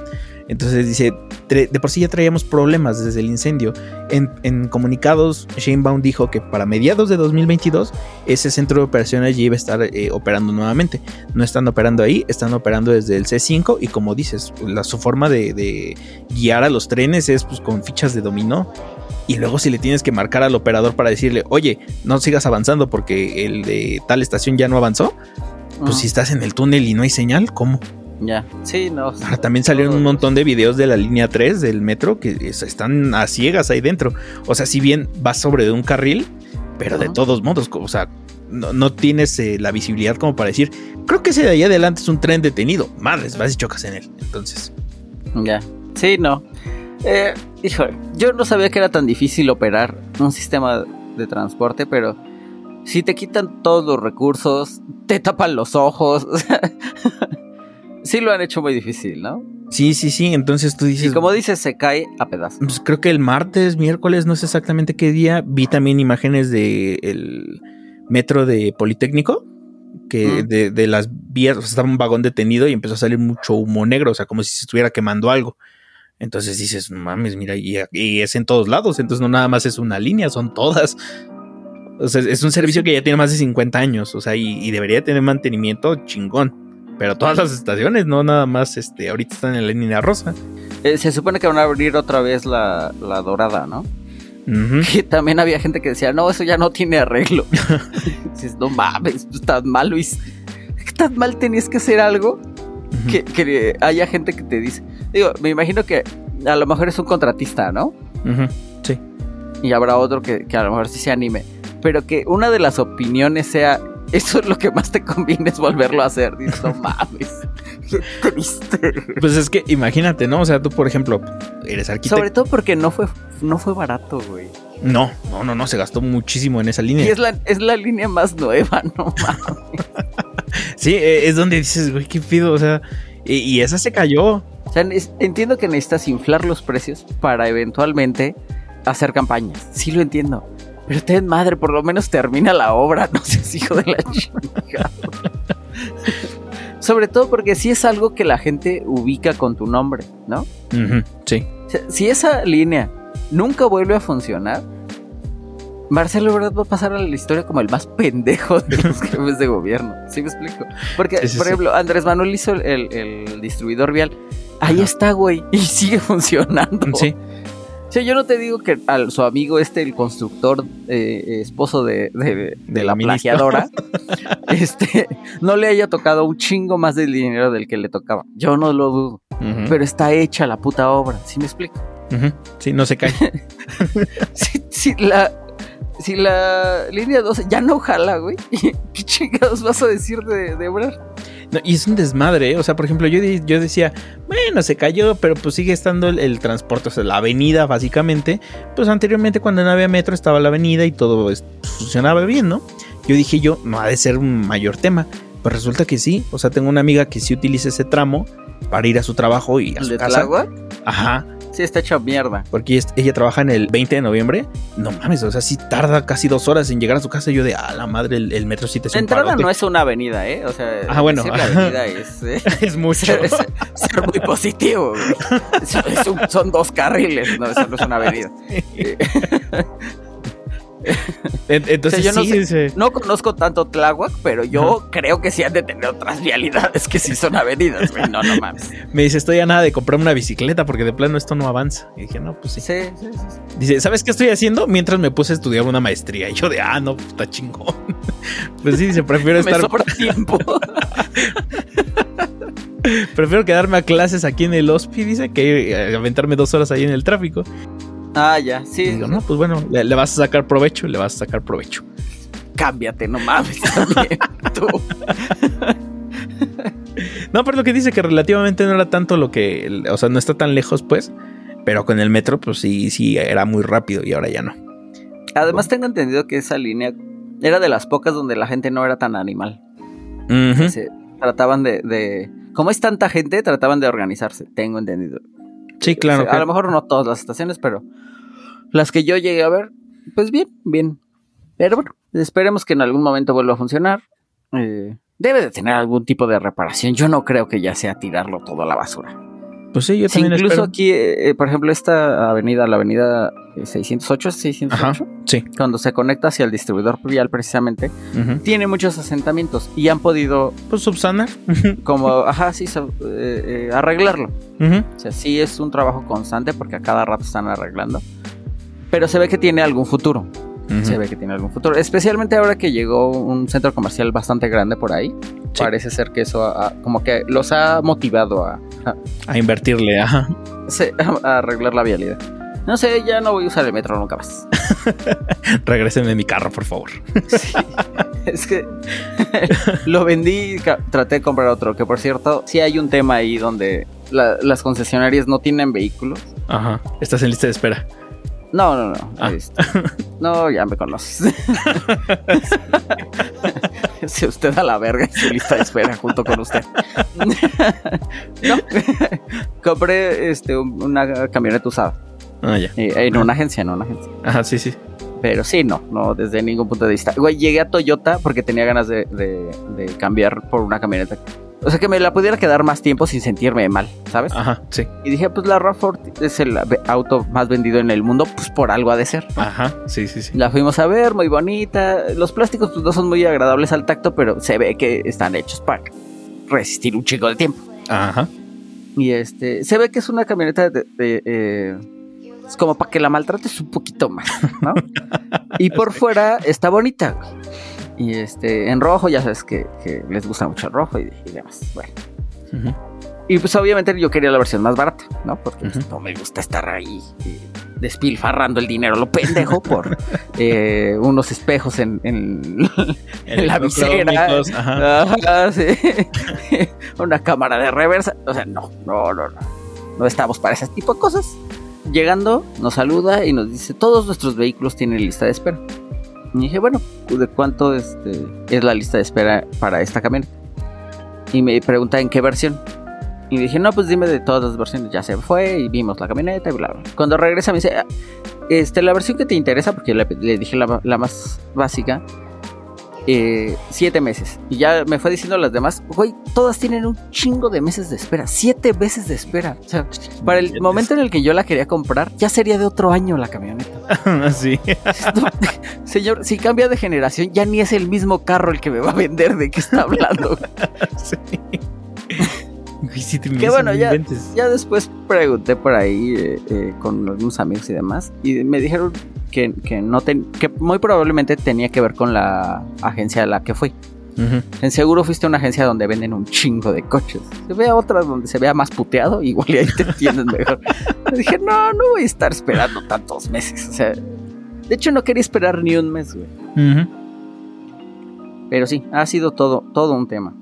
Entonces dice, de por sí ya traíamos problemas desde el incendio. En, comunicados, Sheinbaum dijo que para mediados de 2022 ese centro de operaciones ya iba a estar eh, operando nuevamente. No están operando ahí, están operando desde el C5 y como dices, la, su forma de, guiar a los trenes es pues, con fichas de dominó. Y luego si le tienes que marcar al operador para decirle, oye, no sigas avanzando porque el de tal estación ya no avanzó, pues si estás en el túnel y no hay señal, ¿cómo? Ya, sí, no. también salieron un montón de videos de la línea 3 del metro que están a ciegas ahí dentro. O sea, si bien vas sobre un carril, pero de todos modos, o sea, no, tienes eh, la visibilidad como para decir, creo que ese de ahí adelante es un tren detenido. Madres, vas y chocas en él. Entonces. Ya, sí, no. Eh, híjole, yo no sabía que era tan difícil operar un sistema de transporte, pero si te quitan todos los recursos, te tapan los ojos. <laughs> sí lo han hecho muy difícil, ¿no? Sí, sí, sí. Entonces tú dices. Y como dices, se cae a pedazos. Pues creo que el martes, miércoles, no sé exactamente qué día, vi también imágenes del metro de Politécnico. Que de, las vías, o sea, estaba un vagón detenido y empezó a salir mucho humo negro, o sea, como si se estuviera quemando algo. Entonces dices, mames, mira, y, es en todos lados, entonces no nada más es una línea, son todas. O sea, es un servicio que ya tiene más de 50 años, o sea, y, debería tener mantenimiento chingón. Pero todas las estaciones, no nada más, este, ahorita están en la línea rosa. Eh, se supone que van a abrir otra vez la, dorada, ¿no? Que <laughs> también había gente que decía, no, eso ya no tiene arreglo. <laughs> Dices, no mames, estás mal, Luis. ¿Tan mal tenías que hacer algo? que, haya gente que te dice. Digo, me imagino que a lo mejor es un contratista, ¿no? Sí. Y habrá otro que, a lo mejor sí se anime. Pero que una de las opiniones sea. Eso es lo que más te conviene es volverlo a hacer. Dices, no mames. <laughs> Qué triste. Pues es que imagínate, ¿no? O sea, tú, por ejemplo, eres arquitecto. Sobre todo porque no fue, no fue barato, güey. No, no, no, no, se gastó muchísimo en esa línea. Y es la, es la línea más nueva, <laughs> no mames. sí, eh, es donde dices, güey, qué pido, o sea, y, esa se cayó. O sea, entiendo que necesitas inflar los precios para eventualmente hacer campañas. Sí lo entiendo. Pero ten madre, por lo menos termina la obra, no seas hijo de la chingada. Sobre todo porque sí es algo que la gente ubica con tu nombre, ¿no? sí. si esa línea nunca vuelve a funcionar, Marcelo verdad va a pasar a la historia como el más pendejo de los <laughs> jefes de gobierno. ¿Sí me explico? Porque, por ejemplo, Andrés Manuel hizo el, distribuidor vial. Ahí está, güey. Y sigue <laughs> funcionando. Sí. Sea, yo no te digo que a su amigo este, el constructor, eh, esposo de, la plagiadora, <laughs> este, no le haya tocado un chingo más del dinero del que le tocaba. Yo no lo dudo. Pero está hecha la puta obra. ¿Sí me explico? Sí, no se cae. <laughs> sí, sí, la, si la línea 12 ya no jala, güey, <laughs> ¿qué chingados vas a decir de, de No, y es un desmadre, ¿eh? o sea, por ejemplo, yo, yo decía, bueno, se cayó, pero pues sigue estando el, transporte, o sea, la avenida básicamente, pues anteriormente cuando no había metro estaba la avenida y todo pues, funcionaba bien, ¿no? Yo dije yo, no ha de ser un mayor tema, pues resulta que sí, o sea, tengo una amiga que sí utiliza ese tramo para ir a su trabajo y a su de casa. Ajá, Sí, está hecha mierda. Porque ella, trabaja en el 20 de noviembre. No mames, o sea, sí tarda casi dos horas en llegar a su casa. Yo de, ah, la madre, el, metro sí te La entrada no es una avenida, ¿eh? O sea, ah, bueno. la avenida es... ¿eh? <laughs> es mucho. Es, muy positivo. son dos carriles, no, eso no es una avenida. <laughs> <laughs> <laughs> Entonces, yo no, conozco tanto Tláhuac, pero yo creo que sí han de tener otras vialidades que sí son avenidas, No, no mames. <laughs> Me dice, estoy a nada de comprarme una bicicleta porque de plano esto no avanza. Y dije, no, pues sí. Sí, sí, sí. Dice, ¿sabes qué estoy haciendo? Mientras me puse a estudiar una maestría. Y yo de, ah, no, está chingón. <laughs> pues sí, dice, prefiero estar. Sobra tiempo. prefiero quedarme a clases aquí en el hospi, dice, que eh, aventarme dos horas ahí en el tráfico. Ah, ya, sí. digo, no, pues bueno, le, vas a sacar provecho, le vas a sacar provecho. Cámbiate, no mames, <laughs> también, tú. no, pero lo que dice que relativamente no era tanto lo que, o sea, no está tan lejos, pues, pero con el metro, pues sí, sí, era muy rápido y ahora ya no. Además, tengo entendido que esa línea era de las pocas donde la gente no era tan animal. Se trataban de, de, como es tanta gente, trataban de organizarse, tengo entendido. Sí, claro. A lo mejor no todas las estaciones, pero las que yo llegué a ver, pues bien, bien. Pero bueno, esperemos que en algún momento vuelva a funcionar. Eh, debe de tener algún tipo de reparación. Yo no creo que ya sea tirarlo todo a la basura. Pues sí, yo Sí, también incluso espero. aquí, eh, por ejemplo, esta avenida, la avenida eh, 608, ¿es 608, Ajá, sí. cuando se conecta hacia el distribuidor vial precisamente, tiene muchos asentamientos y han podido, Pues subsanar. <laughs> como, ajá, sí, sab- eh, eh, arreglarlo. O sea, sí es un trabajo constante porque a cada rato están arreglando. Pero se ve que tiene algún futuro. Se ve que tiene algún futuro. Especialmente ahora que llegó un centro comercial bastante grande por ahí. Sí. Parece ser que eso como que los ha motivado a, a- A invertirle, ajá. <laughs> a arreglar la vialidad. No sé, ya no voy a usar el metro nunca más. <laughs> Regrésenme mi carro, por favor. <laughs> Sí. es que lo vendí traté de comprar otro. Que por cierto, sí hay un tema ahí donde la- las concesionarias no tienen vehículos. Ajá. Estás en lista de espera. No, no, no. Ah. este, no, ya me conoces. <laughs> si usted a la verga en su lista de espera junto con usted. no. Compré este, un- una camioneta usada. Ah, ya. eh, en una agencia, en una agencia. Ajá, sí, sí. Pero sí, no, no, desde ningún punto de vista. Güey, llegué a Toyota porque tenía ganas de, de- de cambiar por una camioneta. O sea, que me la pudiera quedar más tiempo sin sentirme mal, ¿sabes? Ajá, sí. Y dije, pues la RAV4 es el auto más vendido en el mundo, pues por algo ha de ser. ¿no? Ajá, sí, sí, sí. La fuimos a ver, muy bonita. Los plásticos pues no son muy agradables al tacto, pero se ve que están hechos para resistir un chico de tiempo. Ajá. Y este, se ve que es una camioneta de, de, eh, es como para que la maltrates un poquito más, ¿no? <laughs> y por fuera está bonita. Y este, en rojo, ya sabes que, que les gusta mucho el rojo y, y demás. Bueno. Ujú. Y pues obviamente yo quería la versión más barata, ¿no? Porque pues, Ujú. no me gusta estar ahí eh, despilfarrando el dinero, lo pendejo, por <laughs> eh, unos espejos en, en- <laughs> en la visera. Ajá, sí. <laughs> Una cámara de reversa. O sea, no, no, no, no. No estamos para ese tipo de cosas. Llegando, nos saluda y nos dice: Todos nuestros vehículos tienen lista de espera. Y dije, bueno, ¿de cuánto este, es la lista de espera para esta camioneta? Y me pregunta en qué versión. Y dije, no, pues dime de todas las versiones. Ya se fue y vimos la camioneta y bla, bla. Cuando regresa me dice, "Ah, este, la versión que te interesa, porque le, le dije la, la más básica, eh, siete meses. Y ya me fue diciendo las demás, güey, todas tienen un chingo de meses de espera. Siete meses de espera. O sea, para el momento en el que yo la quería comprar, ya sería de otro año la camioneta. <laughs> sí. <laughs> No, <laughs> señor, si cambia de generación, ya ni es el mismo carro el que me va a vender. ¿De qué está hablando? sí. Sí te Que bueno, ya-. Ya después pregunté por ahí eh, eh, con algunos amigos y demás y me dijeron que, que no ten- que muy probablemente tenía que ver con la agencia a la que fui. En seguro fuiste a una agencia donde venden un chingo de coches. Se ve a otra donde se vea más puteado, <laughs> igual y ahí te entiendes mejor. dije, no, no voy a estar esperando tantos meses. O sea, de hecho no quería esperar ni un mes, güey. Pero sí, ha sido todo, todo un tema.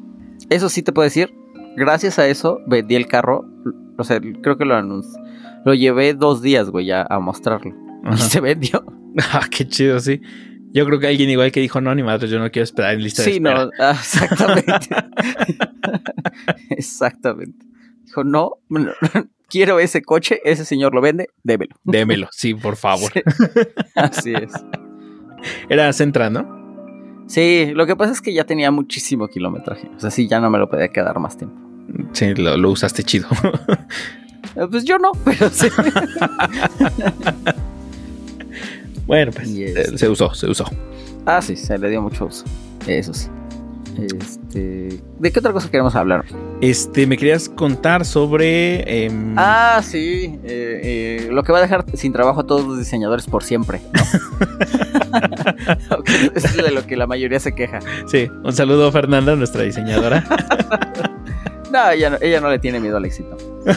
Eso sí te puedo decir. Gracias a eso vendí el carro. O sea, creo que lo anunció. Lo llevé dos días, güey, ya a mostrarlo. Y <laughs> se vendió. Ah, qué chido, sí. Yo creo que alguien igual que dijo, no, ni madre, yo no quiero esperar en lista de Sí, no, ah, exactamente. <laughs> exactamente. Dijo, no, no, <laughs> quiero ese coche, ese señor lo vende, débelo. Démelo, sí, por favor. Sí, así es. Era Centra, ¿no? Sí, lo que pasa es que ya tenía muchísimo kilometraje. O sea, sí, ya no me lo podía quedar más tiempo. Sí, lo, lo usaste chido. Eh, Pues yo no, pero sí. <laughs> bueno, pues se, este- se usó, se usó. Ah, sí, se le dio mucho uso. Eso sí. Este, ¿De qué otra cosa queremos hablar? Este, me querías contar sobre. em, Ah, sí. eh, eh, lo que va a dejar sin trabajo a todos los diseñadores por siempre. <laughs> es de lo que la mayoría se queja. Sí, un saludo a Fernanda, nuestra diseñadora. <laughs> No, ella no, ella no le tiene miedo al éxito. <laughs>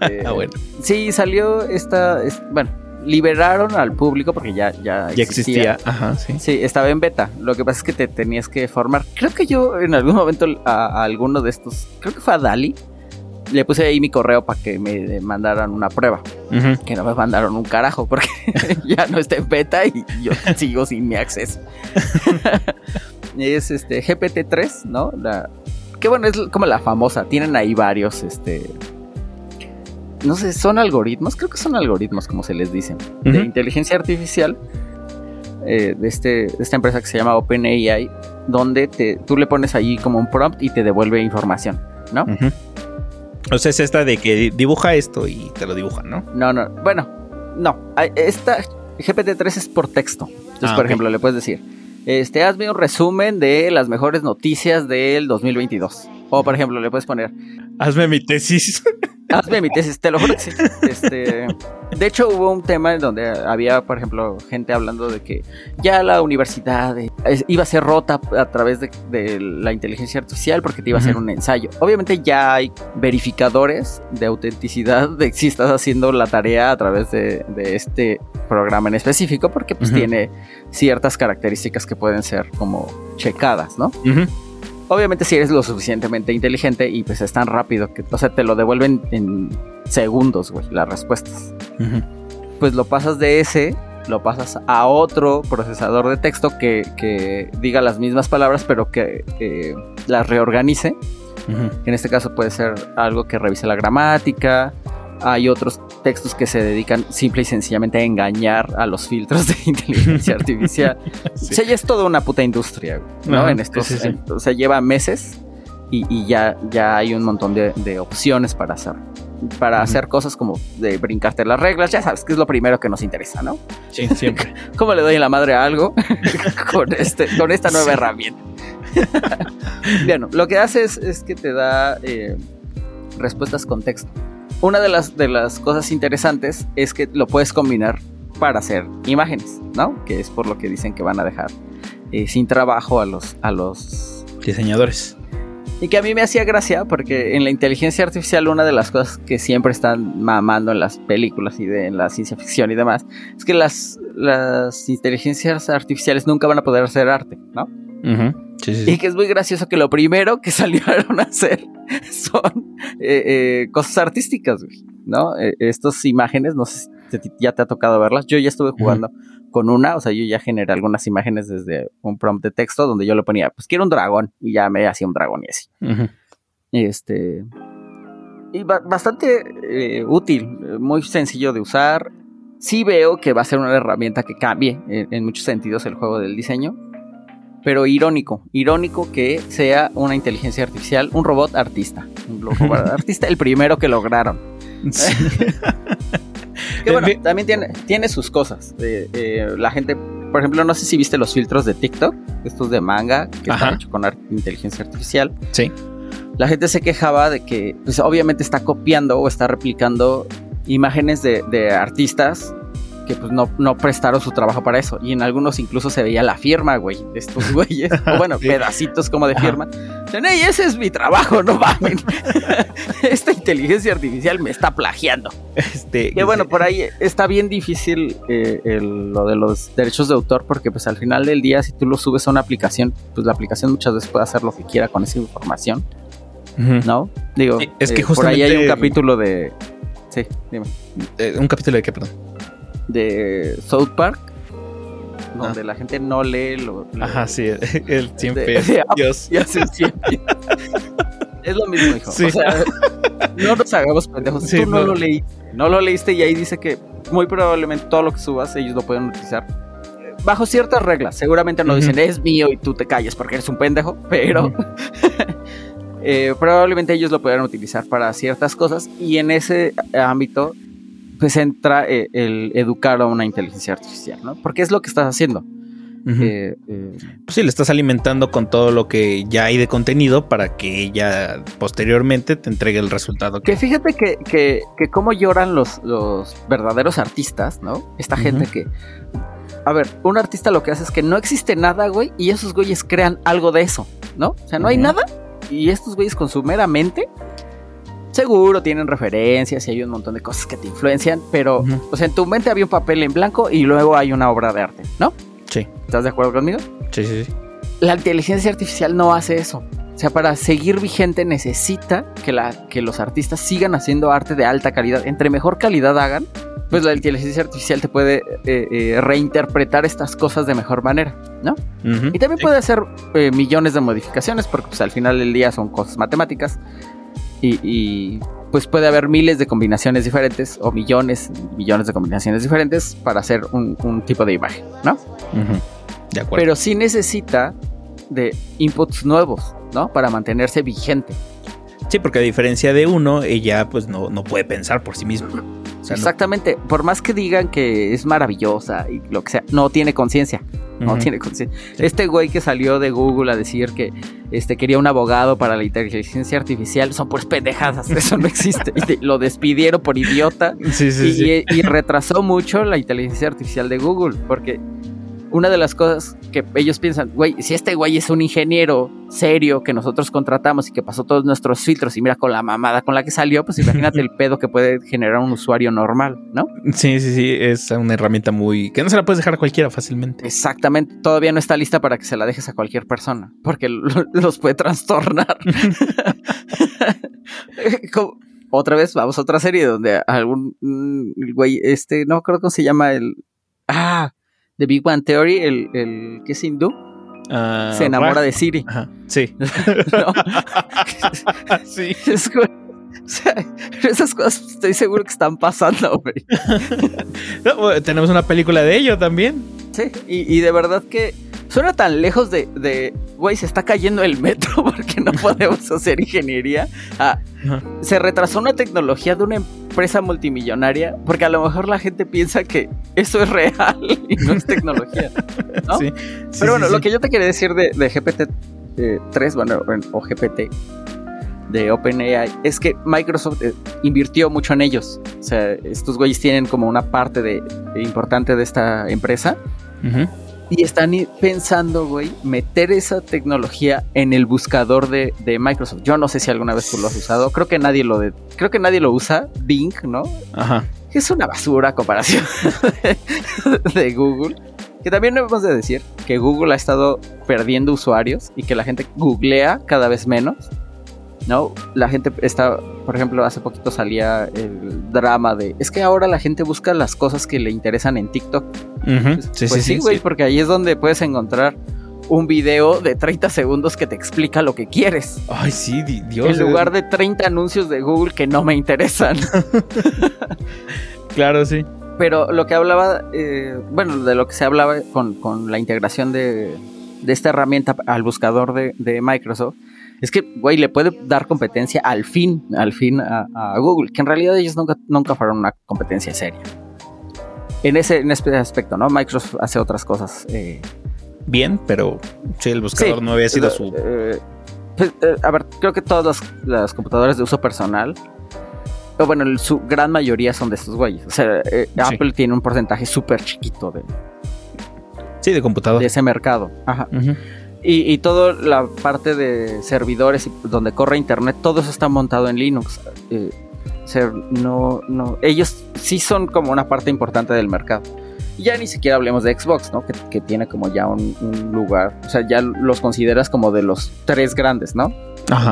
Este, ah, bueno, Sí, salió esta. es- bueno, liberaron al público porque ya, ya, ya existía. Ajá, sí. Sí, estaba en beta. Lo que pasa es que te tenías que formar. Creo que yo en algún momento a, a alguno de estos, creo que fue a Dali, le puse ahí mi correo para que me mandaran una prueba. Que no me mandaron un carajo porque <laughs> ya no está en beta y yo sigo sin mi acceso. <laughs> es este GPT-3, ¿no? La, que bueno, es como la famosa. Tienen ahí varios, este... No sé, son algoritmos, creo que son algoritmos como se les dicen, de inteligencia artificial eh, de, este, de esta empresa que se llama OpenAI, donde te, tú le pones ahí como un prompt y te devuelve información, ¿no? O sea, es esta de que dibuja esto y te lo dibujan, ¿no? No, no. Bueno, no. Esta GPT-3 es por texto. Entonces, ah, por ejemplo, le puedes decir, este, hazme un resumen de las mejores noticias del 2022. O, por ejemplo, le puedes poner, hazme mi tesis. <laughs> Hazme mi tesis, te lo juro que sí. Este, de hecho, hubo un tema en donde había, por ejemplo, gente hablando de que ya la universidad eh, iba a ser rota a través de, la inteligencia artificial porque te iba a hacer un ensayo. Obviamente ya hay verificadores de autenticidad de si estás haciendo la tarea a través de, este programa en específico porque pues tiene ciertas características que pueden ser como checadas, ¿no? Obviamente si eres lo suficientemente inteligente y pues es tan rápido que, o sea, te lo devuelven en segundos, güey, las respuestas. Pues lo pasas de ese, lo pasas a otro procesador de texto que, diga las mismas palabras, pero que las reorganice. En este caso puede ser algo que revise la gramática, hay otros textos que se dedican simple y sencillamente a engañar a los filtros de <laughs> inteligencia artificial. <laughs> O sea, ya es toda una puta industria, ¿no? en estos, o sea, lleva meses y, ya, ya hay un montón de, opciones para hacer. Para hacer cosas como de brincarte las reglas, ya sabes que es lo primero que nos interesa, ¿no? Sí, siempre. <laughs> ¿Cómo le doy la madre a algo con, este, con esta nueva herramienta? bueno, lo que hace es, que te da eh, respuestas con texto. Una de las, de las cosas interesantes es que lo puedes combinar para hacer imágenes, ¿no? Que es por lo que dicen que van a dejar eh, sin trabajo a los, a los diseñadores. Y que a mí me hacía gracia porque en la inteligencia artificial una de las cosas que siempre están mamando en las películas y de, en la ciencia ficción y demás es que las, las inteligencias artificiales nunca van a poder hacer arte, ¿no? Y que es muy gracioso que lo primero que <laughs> salieron a hacer son eh, eh, cosas artísticas, ¿no? Eh, estas imágenes, no sé si ya te ha tocado verlas. Yo ya estuve jugando con una, o sea, yo ya generé algunas imágenes desde un prompt de texto donde yo le ponía, pues quiero un dragón, y ya me hacía un dragón y así. Este. Y bastante útil, muy sencillo de usar. Sí veo que va a ser una herramienta que cambie en muchos sentidos el juego del diseño pero irónico, irónico que sea una inteligencia artificial, un robot artista, un <laughs> robot artista, el primero que lograron. <laughs> que bueno, también tiene, tiene sus cosas. Eh, eh, la gente, por ejemplo, no sé si viste los filtros de TikTok, estos de manga, que están hechos con inteligencia artificial. Sí. La gente se quejaba de que, pues obviamente está copiando o está replicando imágenes de, de artistas que pues no, no prestaron su trabajo para eso. Y en algunos incluso se veía la firma, güey, de estos <laughs> güeyes. o bueno, pedacitos como de firma. Dicen, ese es mi trabajo, no mames. <laughs> <laughs> Esta inteligencia artificial me está plagiando. Este, que bueno, por ahí está bien difícil eh, lo de los derechos de autor, porque pues al final del día, si tú lo subes a una aplicación, pues la aplicación muchas veces puede hacer lo que quiera con esa información. ¿No? Digo, es que justamente... Eh, por ahí hay un capítulo de... Sí, dime. Eh, ¿Un capítulo de qué, perdón? De South Park, donde ah. la gente no lee lo. Ajá, sí, el siempre. <laughs> Dios. <laughs> es lo mismo, hijo. O sea, no nos hagamos pendejos. Tú no, lo leíste. No lo leíste y ahí dice que muy probablemente todo lo que subas ellos lo pueden utilizar. Bajo ciertas reglas. Seguramente no dicen es mío y tú te calles porque eres un pendejo, pero. <laughs> Eh, probablemente ellos lo puedan utilizar para ciertas cosas y en ese ámbito pues entra eh, el educar a una inteligencia artificial, ¿no? Porque es lo que estás haciendo. Eh, eh, pues sí, le estás alimentando con todo lo que ya hay de contenido para que ella posteriormente te entregue el resultado. Que, fíjate que, que, que cómo lloran los, los verdaderos artistas, ¿no? Esta gente que... A ver, un artista lo que hace es que no existe nada, güey, y esos güeyes crean algo de eso, ¿no? O sea, no hay nada y estos güeyes con su mera mente Seguro tienen referencias y hay un montón de cosas que te influencian, pero, o sea, en tu mente había un papel en blanco y luego hay una obra de arte, ¿no? Sí. ¿Estás de acuerdo conmigo? Sí, sí, sí. La inteligencia artificial no hace eso. O sea, para seguir vigente necesita que, la, que los artistas sigan haciendo arte de alta calidad. Entre mejor calidad hagan, pues la inteligencia artificial te puede eh, eh, reinterpretar estas cosas de mejor manera, ¿no? y también puede hacer eh, millones de modificaciones, porque pues, al final del día son cosas matemáticas y, pues puede haber miles de combinaciones diferentes o millones, millones de combinaciones diferentes para hacer un, tipo de imagen, ¿no? De acuerdo. Pero sí necesita de inputs nuevos, ¿no? Para mantenerse vigente. Sí, porque a diferencia de uno, ella pues no, no puede pensar por sí misma. Exactamente, por más que digan que es maravillosa y lo que sea, no tiene conciencia. No tiene conciencia. Este güey que salió de Google a decir que este, quería un abogado para la inteligencia artificial, son pues pendejadas, eso no existe. lo despidieron por idiota y retrasó mucho la inteligencia artificial de Google, porque una de las cosas que ellos piensan, güey, si este güey es un ingeniero serio que nosotros contratamos y que pasó todos nuestros filtros y mira con la mamada con la que salió, pues imagínate el <laughs> pedo que puede generar un usuario normal, ¿no? Sí, sí, sí, es una herramienta muy... que no se la puedes dejar a cualquiera fácilmente. Exactamente, todavía no está lista para que se la dejes a cualquier persona, porque <laughs> los puede trastornar. <laughs> otra vez, vamos a otra serie donde algún mm, güey, este, no creo cómo se llama el... Ah, de Big Bang Theory, el, el que es hindú, ah, se enamora de Siri. Sí. <laughs> <laughs> sí. <laughs> esas cosas estoy seguro que están pasando, güey. tenemos una película de ello también. Sí, y, de verdad que suena tan lejos de, güey, se está cayendo el metro porque no podemos hacer ingeniería. Ah, se retrasó una tecnología de una empresa multimillonaria, porque a lo mejor la gente piensa que eso es real y no es tecnología. Pero bueno, lo que yo te quería decir de, GPT-3, eh, bueno, o GPT de OpenAI, es que Microsoft eh, invirtió mucho en ellos. O sea, estos güeyes tienen como una parte de, importante de esta empresa. Y están pensando, güey, meter esa tecnología en el buscador de, Microsoft. Yo no sé si alguna vez tú lo has usado. Creo que nadie lo de, creo que nadie lo usa. Bing, ¿no? Ajá. Es una basura a comparación <laughs> de, Google. Que también debemos de decir que Google ha estado perdiendo usuarios y que la gente googlea cada vez menos. ¿No? La gente está, por ejemplo, hace poquito salía el drama de, es que ahora la gente busca las cosas que le interesan en TikTok. Pues, sí, pues sí, güey, porque ahí es donde puedes encontrar un video de 30 segundos que te explica lo que quieres. Ay, sí, Dios. En lugar de 30 anuncios de Google que no me interesan. <laughs> claro, sí. Pero lo que hablaba, eh, bueno, de lo que se hablaba con, la integración de, esta herramienta al buscador de Microsoft, es que, güey, le puede dar competencia al fin, al fin a, Google, que en realidad ellos nunca, nunca fueron una competencia seria. En ese, en ese aspecto, ¿no? Microsoft hace otras cosas. Eh, Bien, pero sí, el buscador no había sido su... Eh, pues, eh, a ver, creo que todas las, computadoras de uso personal o bueno, su gran mayoría son de estos güeyes. O sea, Apple tiene un porcentaje súper chiquito de. Sí, de computador. De ese mercado. Ajá. Y, toda la parte de servidores donde corre internet, todo eso está montado en Linux. Eh, no, no, ellos sí son como una parte importante del mercado. ya ni siquiera hablemos de Xbox, ¿no? Que, tiene como ya un, lugar. O sea, ya los consideras como de los tres grandes, ¿no?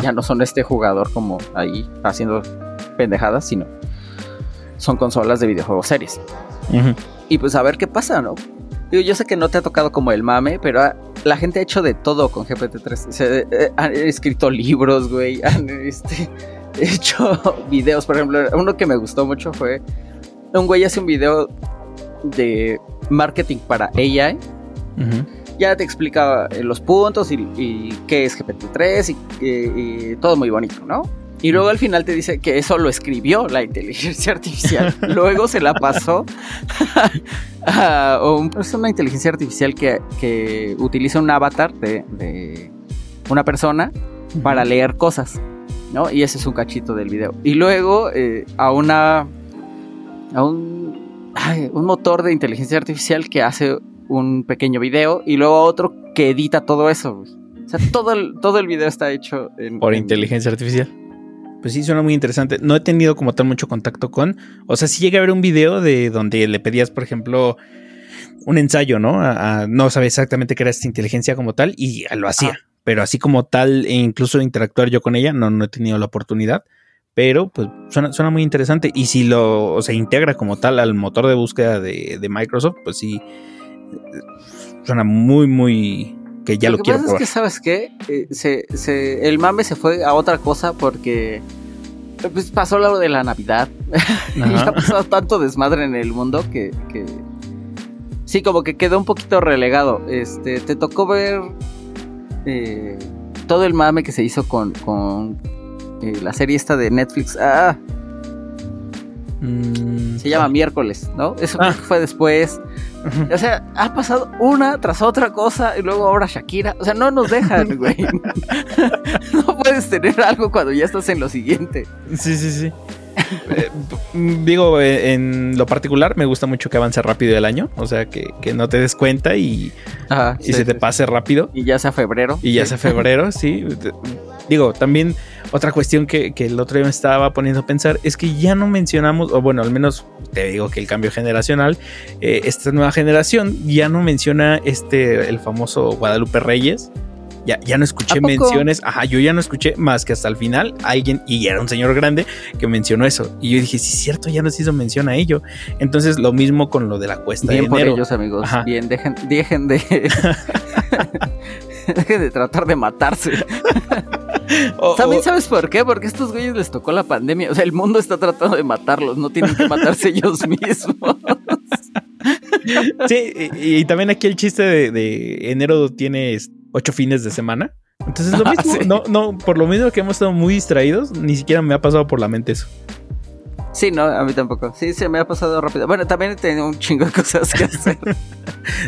Ya no son este jugador como ahí haciendo pendejadas, sino son consolas de videojuegos series. Y pues a ver qué pasa, ¿no? Yo sé que no te ha tocado como el mame, pero la gente ha hecho de todo con GPT-3. Se, eh, han escrito libros, güey. <laughs> Han este, <laughs> hecho videos. Por ejemplo, uno que me gustó mucho fue. Un güey hace un video de marketing para AI. Ya te explicaba eh, los puntos y, qué es GPT-3 y todo muy bonito, ¿no? Y luego al final te dice que eso lo escribió la inteligencia artificial. <laughs> luego se la pasó a, una inteligencia artificial que, utiliza un avatar de, una persona para leer cosas. ¿no? Y ese es un cachito del video. Y luego eh, a una. a un. un motor de inteligencia artificial que hace un pequeño video. Y luego a otro que edita todo eso. O sea, todo el, todo el video está hecho por inteligencia artificial. Pues sí, suena muy interesante. No he tenido como tal mucho contacto con. O sea, sí llegué a ver un video de donde le pedías, por ejemplo, un ensayo, ¿no? no sabe exactamente qué era esta inteligencia como tal y lo hacía. Ah. Pero así como tal, e incluso interactuar yo con ella, no, no he tenido la oportunidad. Pero pues suena, suena muy interesante. Y si lo se integra como tal al motor de búsqueda de, Microsoft, pues sí. Suena muy, muy, que ya lo, lo que pasa es que, ¿sabes qué? Eh, el mame se fue a otra cosa porque pues, pasó lo de la Navidad. <laughs> y ha pasado tanto desmadre en el mundo que, sí, como que quedó un poquito relegado. Este, te tocó ver eh, todo el mame que se hizo con, con eh, la serie esta de Netflix. Ah, Mm, se llama Miércoles, ¿no? Eso Ah. fue después. O sea, ha pasado una tras otra cosa y luego ahora Shakira. O sea, no nos dejan, <laughs> güey. <laughs> no puedes tener algo cuando ya estás en lo siguiente. Sí, sí, sí. Eh, digo, eh, en lo particular me gusta mucho que avance rápido el año, o sea, que, que no te des cuenta y, Ajá, y se te pase rápido. Y ya sea febrero. Y ya sea febrero, <laughs> sí. Digo, también otra cuestión que, que el otro día me estaba poniendo a pensar es que ya no mencionamos, o bueno, al menos te digo que el cambio generacional, eh, esta nueva generación ya no menciona este, el famoso Guadalupe Reyes. Ya, ya no escuché menciones, ajá, yo ya no escuché más que hasta el final alguien, y era un señor grande, que mencionó eso. Y yo dije, sí, es cierto, ya no se hizo mención a ello. Entonces, lo mismo con lo de la cuesta Bien de por enero. ellos, amigos. Ajá. Bien, dejen, dejen de. <laughs> <laughs> dejen de tratar de matarse. <laughs> O- También sabes por qué, porque a estos güeyes les tocó la pandemia. O sea, el mundo está tratando de matarlos, no tienen que matarse ellos <laughs> mismos. Sí, y, y también aquí el chiste de, de enero tiene ocho fines de semana. Entonces lo <laughs> Ah, mismo, sí. no, no, por lo mismo que hemos estado muy distraídos, ni siquiera me ha pasado por la mente eso. Sí, no, a mí tampoco. Sí, se me ha pasado rápido. Bueno, también he tenido un chingo de cosas que hacer. <laughs>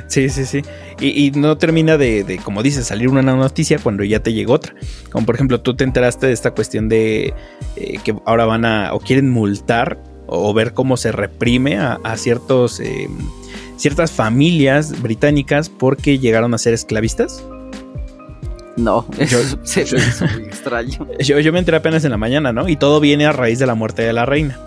Sí, sí, sí. Y, y no termina de, de, como dices, salir una noticia cuando ya te llegó otra. Como por ejemplo, tú te enteraste de esta cuestión de eh, que ahora van a o quieren multar o, ver cómo se reprime a, ciertos eh, ciertas familias británicas porque llegaron a ser esclavistas. No, Yo- <laughs> se me hizo muy extraño. Yo, yo me enteré apenas en la mañana, ¿no? Y todo viene a raíz de la muerte de la reina.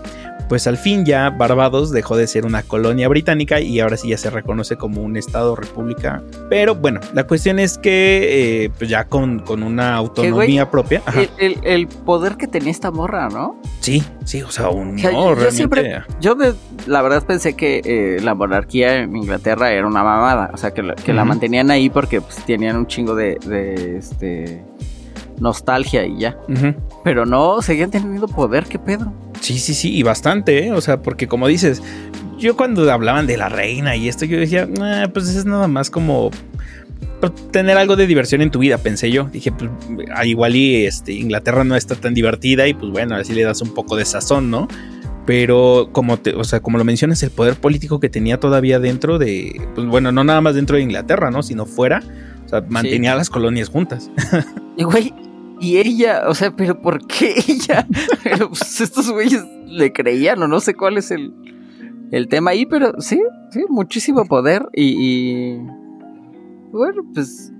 Pues al fin ya Barbados dejó de ser una colonia británica y ahora sí ya se reconoce como un estado república. Pero bueno, la cuestión es que eh, pues ya con, con una autonomía propia. El, el- el poder que tenía esta morra, ¿no? sí, sí, o sea, un O sea, no, yo realmente. siempre- Yo de- la verdad pensé que eh, la monarquía en Inglaterra era una mamada. O sea, que, la, que la mantenían ahí porque pues, tenían un chingo de, de, este nostalgia y ya. Pero no, seguían teniendo poder, qué pedo. Sí, sí, sí, y bastante, ¿eh? O sea, porque como dices, yo cuando hablaban de la reina y esto, yo decía, "Ah, pues es nada más como pues, tener algo de diversión en tu vida, pensé yo. Dije, pues ah, igual y este, Inglaterra no está tan divertida y pues bueno, así le das un poco de sazón, ¿no? Pero como te, o sea, como lo mencionas, el poder político que tenía todavía dentro de, pues bueno, no nada más dentro de Inglaterra, ¿no? Sino fuera, o sea, mantenía las colonias juntas. <laughs> Y güey, y ella, o sea, pero ¿por qué ella? <laughs> Pero pues, estos güeyes le creían o no sé cuál es el, el tema ahí, pero sí, sí, muchísimo poder y, y bueno, pues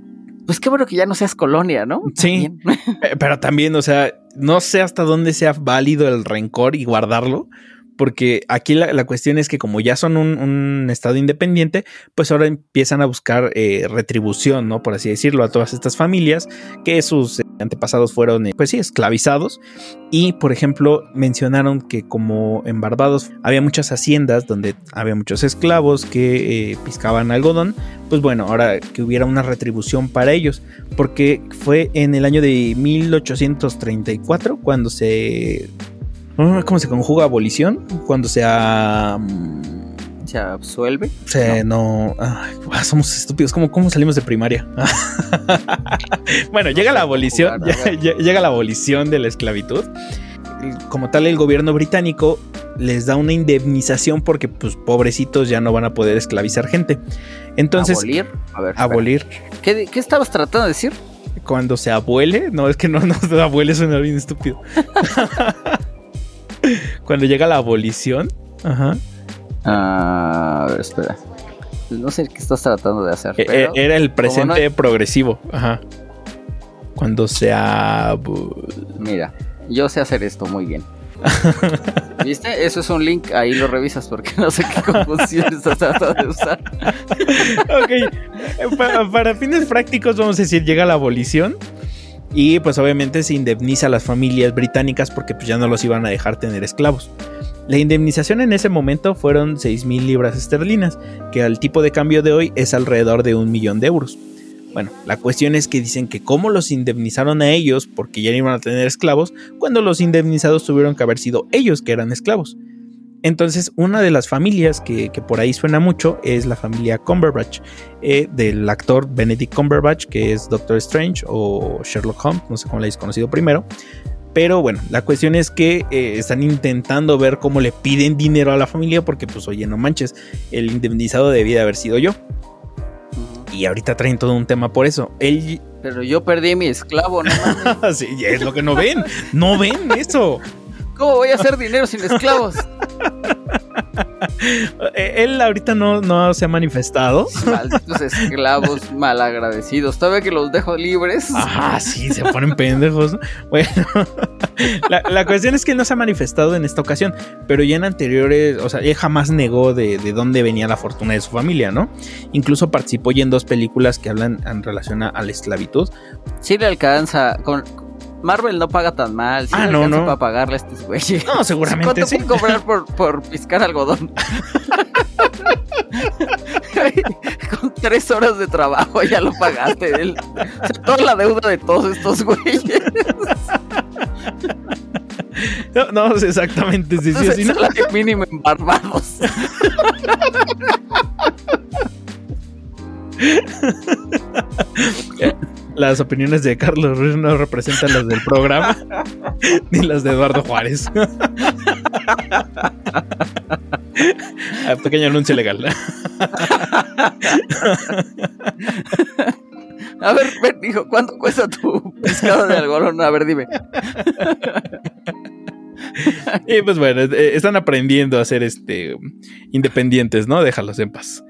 pues qué bueno que ya no seas colonia, ¿no? Sí. También. Eh, Pero también, o sea, no sé hasta dónde sea válido el rencor y guardarlo. Porque aquí la, cuestión es que como ya son un, un estado independiente, pues ahora empiezan a buscar eh, retribución, ¿no? Por así decirlo, a todas estas familias que sus eh, antepasados fueron, eh, pues sí, esclavizados. Y, por ejemplo, mencionaron que como en Barbados había muchas haciendas donde había muchos esclavos que eh, piscaban algodón, pues bueno, ahora que hubiera una retribución para ellos porque fue en el año de 1834 cuando se... ¿Cómo se conjuga abolición? Cuando se... Se absuelve. se no... ay, ah, somos estúpidos. ¿Cómo, ¿Cómo salimos de primaria? <laughs> bueno, llega la abolición. Jugar, <laughs> ya- llega la abolición de la esclavitud. Como tal, el gobierno británico les da una indemnización porque, pues, pobrecitos ya no van a poder esclavizar gente. Entonces, abolir. A ver, abolir ¿Qué, ¿Qué estabas tratando de decir? cuando se abuele, no es que no, <laughs> no abuele suena bien estúpido. Cuando llega la abolición, ajá, Ah, a ver, espera. No sé qué estás tratando de hacer. e- pero- e- era el presente no progresivo, ajá. Cuando se abu- Mira, yo sé hacer esto muy bien. <laughs> ¿Viste? Eso es un link, ahí lo revisas porque no sé qué confusión <laughs> estás tratando de usar. Ok, eh, pa- para fines prácticos vamos a decir llega la abolición y pues obviamente se indemniza a las familias británicas porque pues ya no los iban a dejar tener esclavos. La indemnización en ese momento fueron 6 mil libras esterlinas, que al tipo de cambio de hoy es alrededor de un millón de euros. Bueno, la cuestión es que dicen que cómo los indemnizaron a ellos porque ya no iban a tener esclavos, cuando los indemnizados tuvieron que haber sido ellos que eran esclavos. Entonces, una de las familias que, que por ahí suena mucho es la familia Cumberbatch, eh, del actor Benedict Cumberbatch, que es Doctor Strange o Sherlock Holmes, no sé cómo le habéis conocido primero. Pero bueno, la cuestión es que eh, están intentando ver cómo le piden dinero a la familia porque pues oye, no manches, el indemnizado debía haber sido yo. Y ahorita traen todo un tema por eso. Él... Pero yo perdí mi esclavo, ¿no? <laughs> sí, es lo que no ven. No ven eso. ¿Cómo voy a hacer dinero sin esclavos? Eh, él ahorita no, no se ha manifestado. Malditos esclavos malagradecidos. Todavía que los dejo libres. Ajá, sí, se ponen pendejos. Bueno, la, cuestión es que él no se ha manifestado en esta ocasión, pero ya en anteriores, o sea, él jamás negó de, de dónde venía la fortuna de su familia, ¿no? Incluso participó ya en dos películas que hablan en relación a, la esclavitud. Sí le alcanza, con, Marvel no paga tan mal. ah, no, no. para pagarle a estos güeyes. No, seguramente ¿Cuánto sí. cobrar por, por piscar algodón? <laughs> Con tres horas de trabajo ya lo pagaste. El, toda la deuda de todos estos güeyes. No, no exactamente. Sí, sí, sí, no. mínimo en Barbados. <laughs> las opiniones de Carlos Ruiz no representan las del programa ni las de Eduardo Juárez. Ah, pequeño anuncio legal. A ver, ven, hijo, ¿cuánto cuesta tu pescado de algodón? A ver, dime. Y pues bueno, eh, están aprendiendo a ser este independientes, ¿no? Déjalos en paz.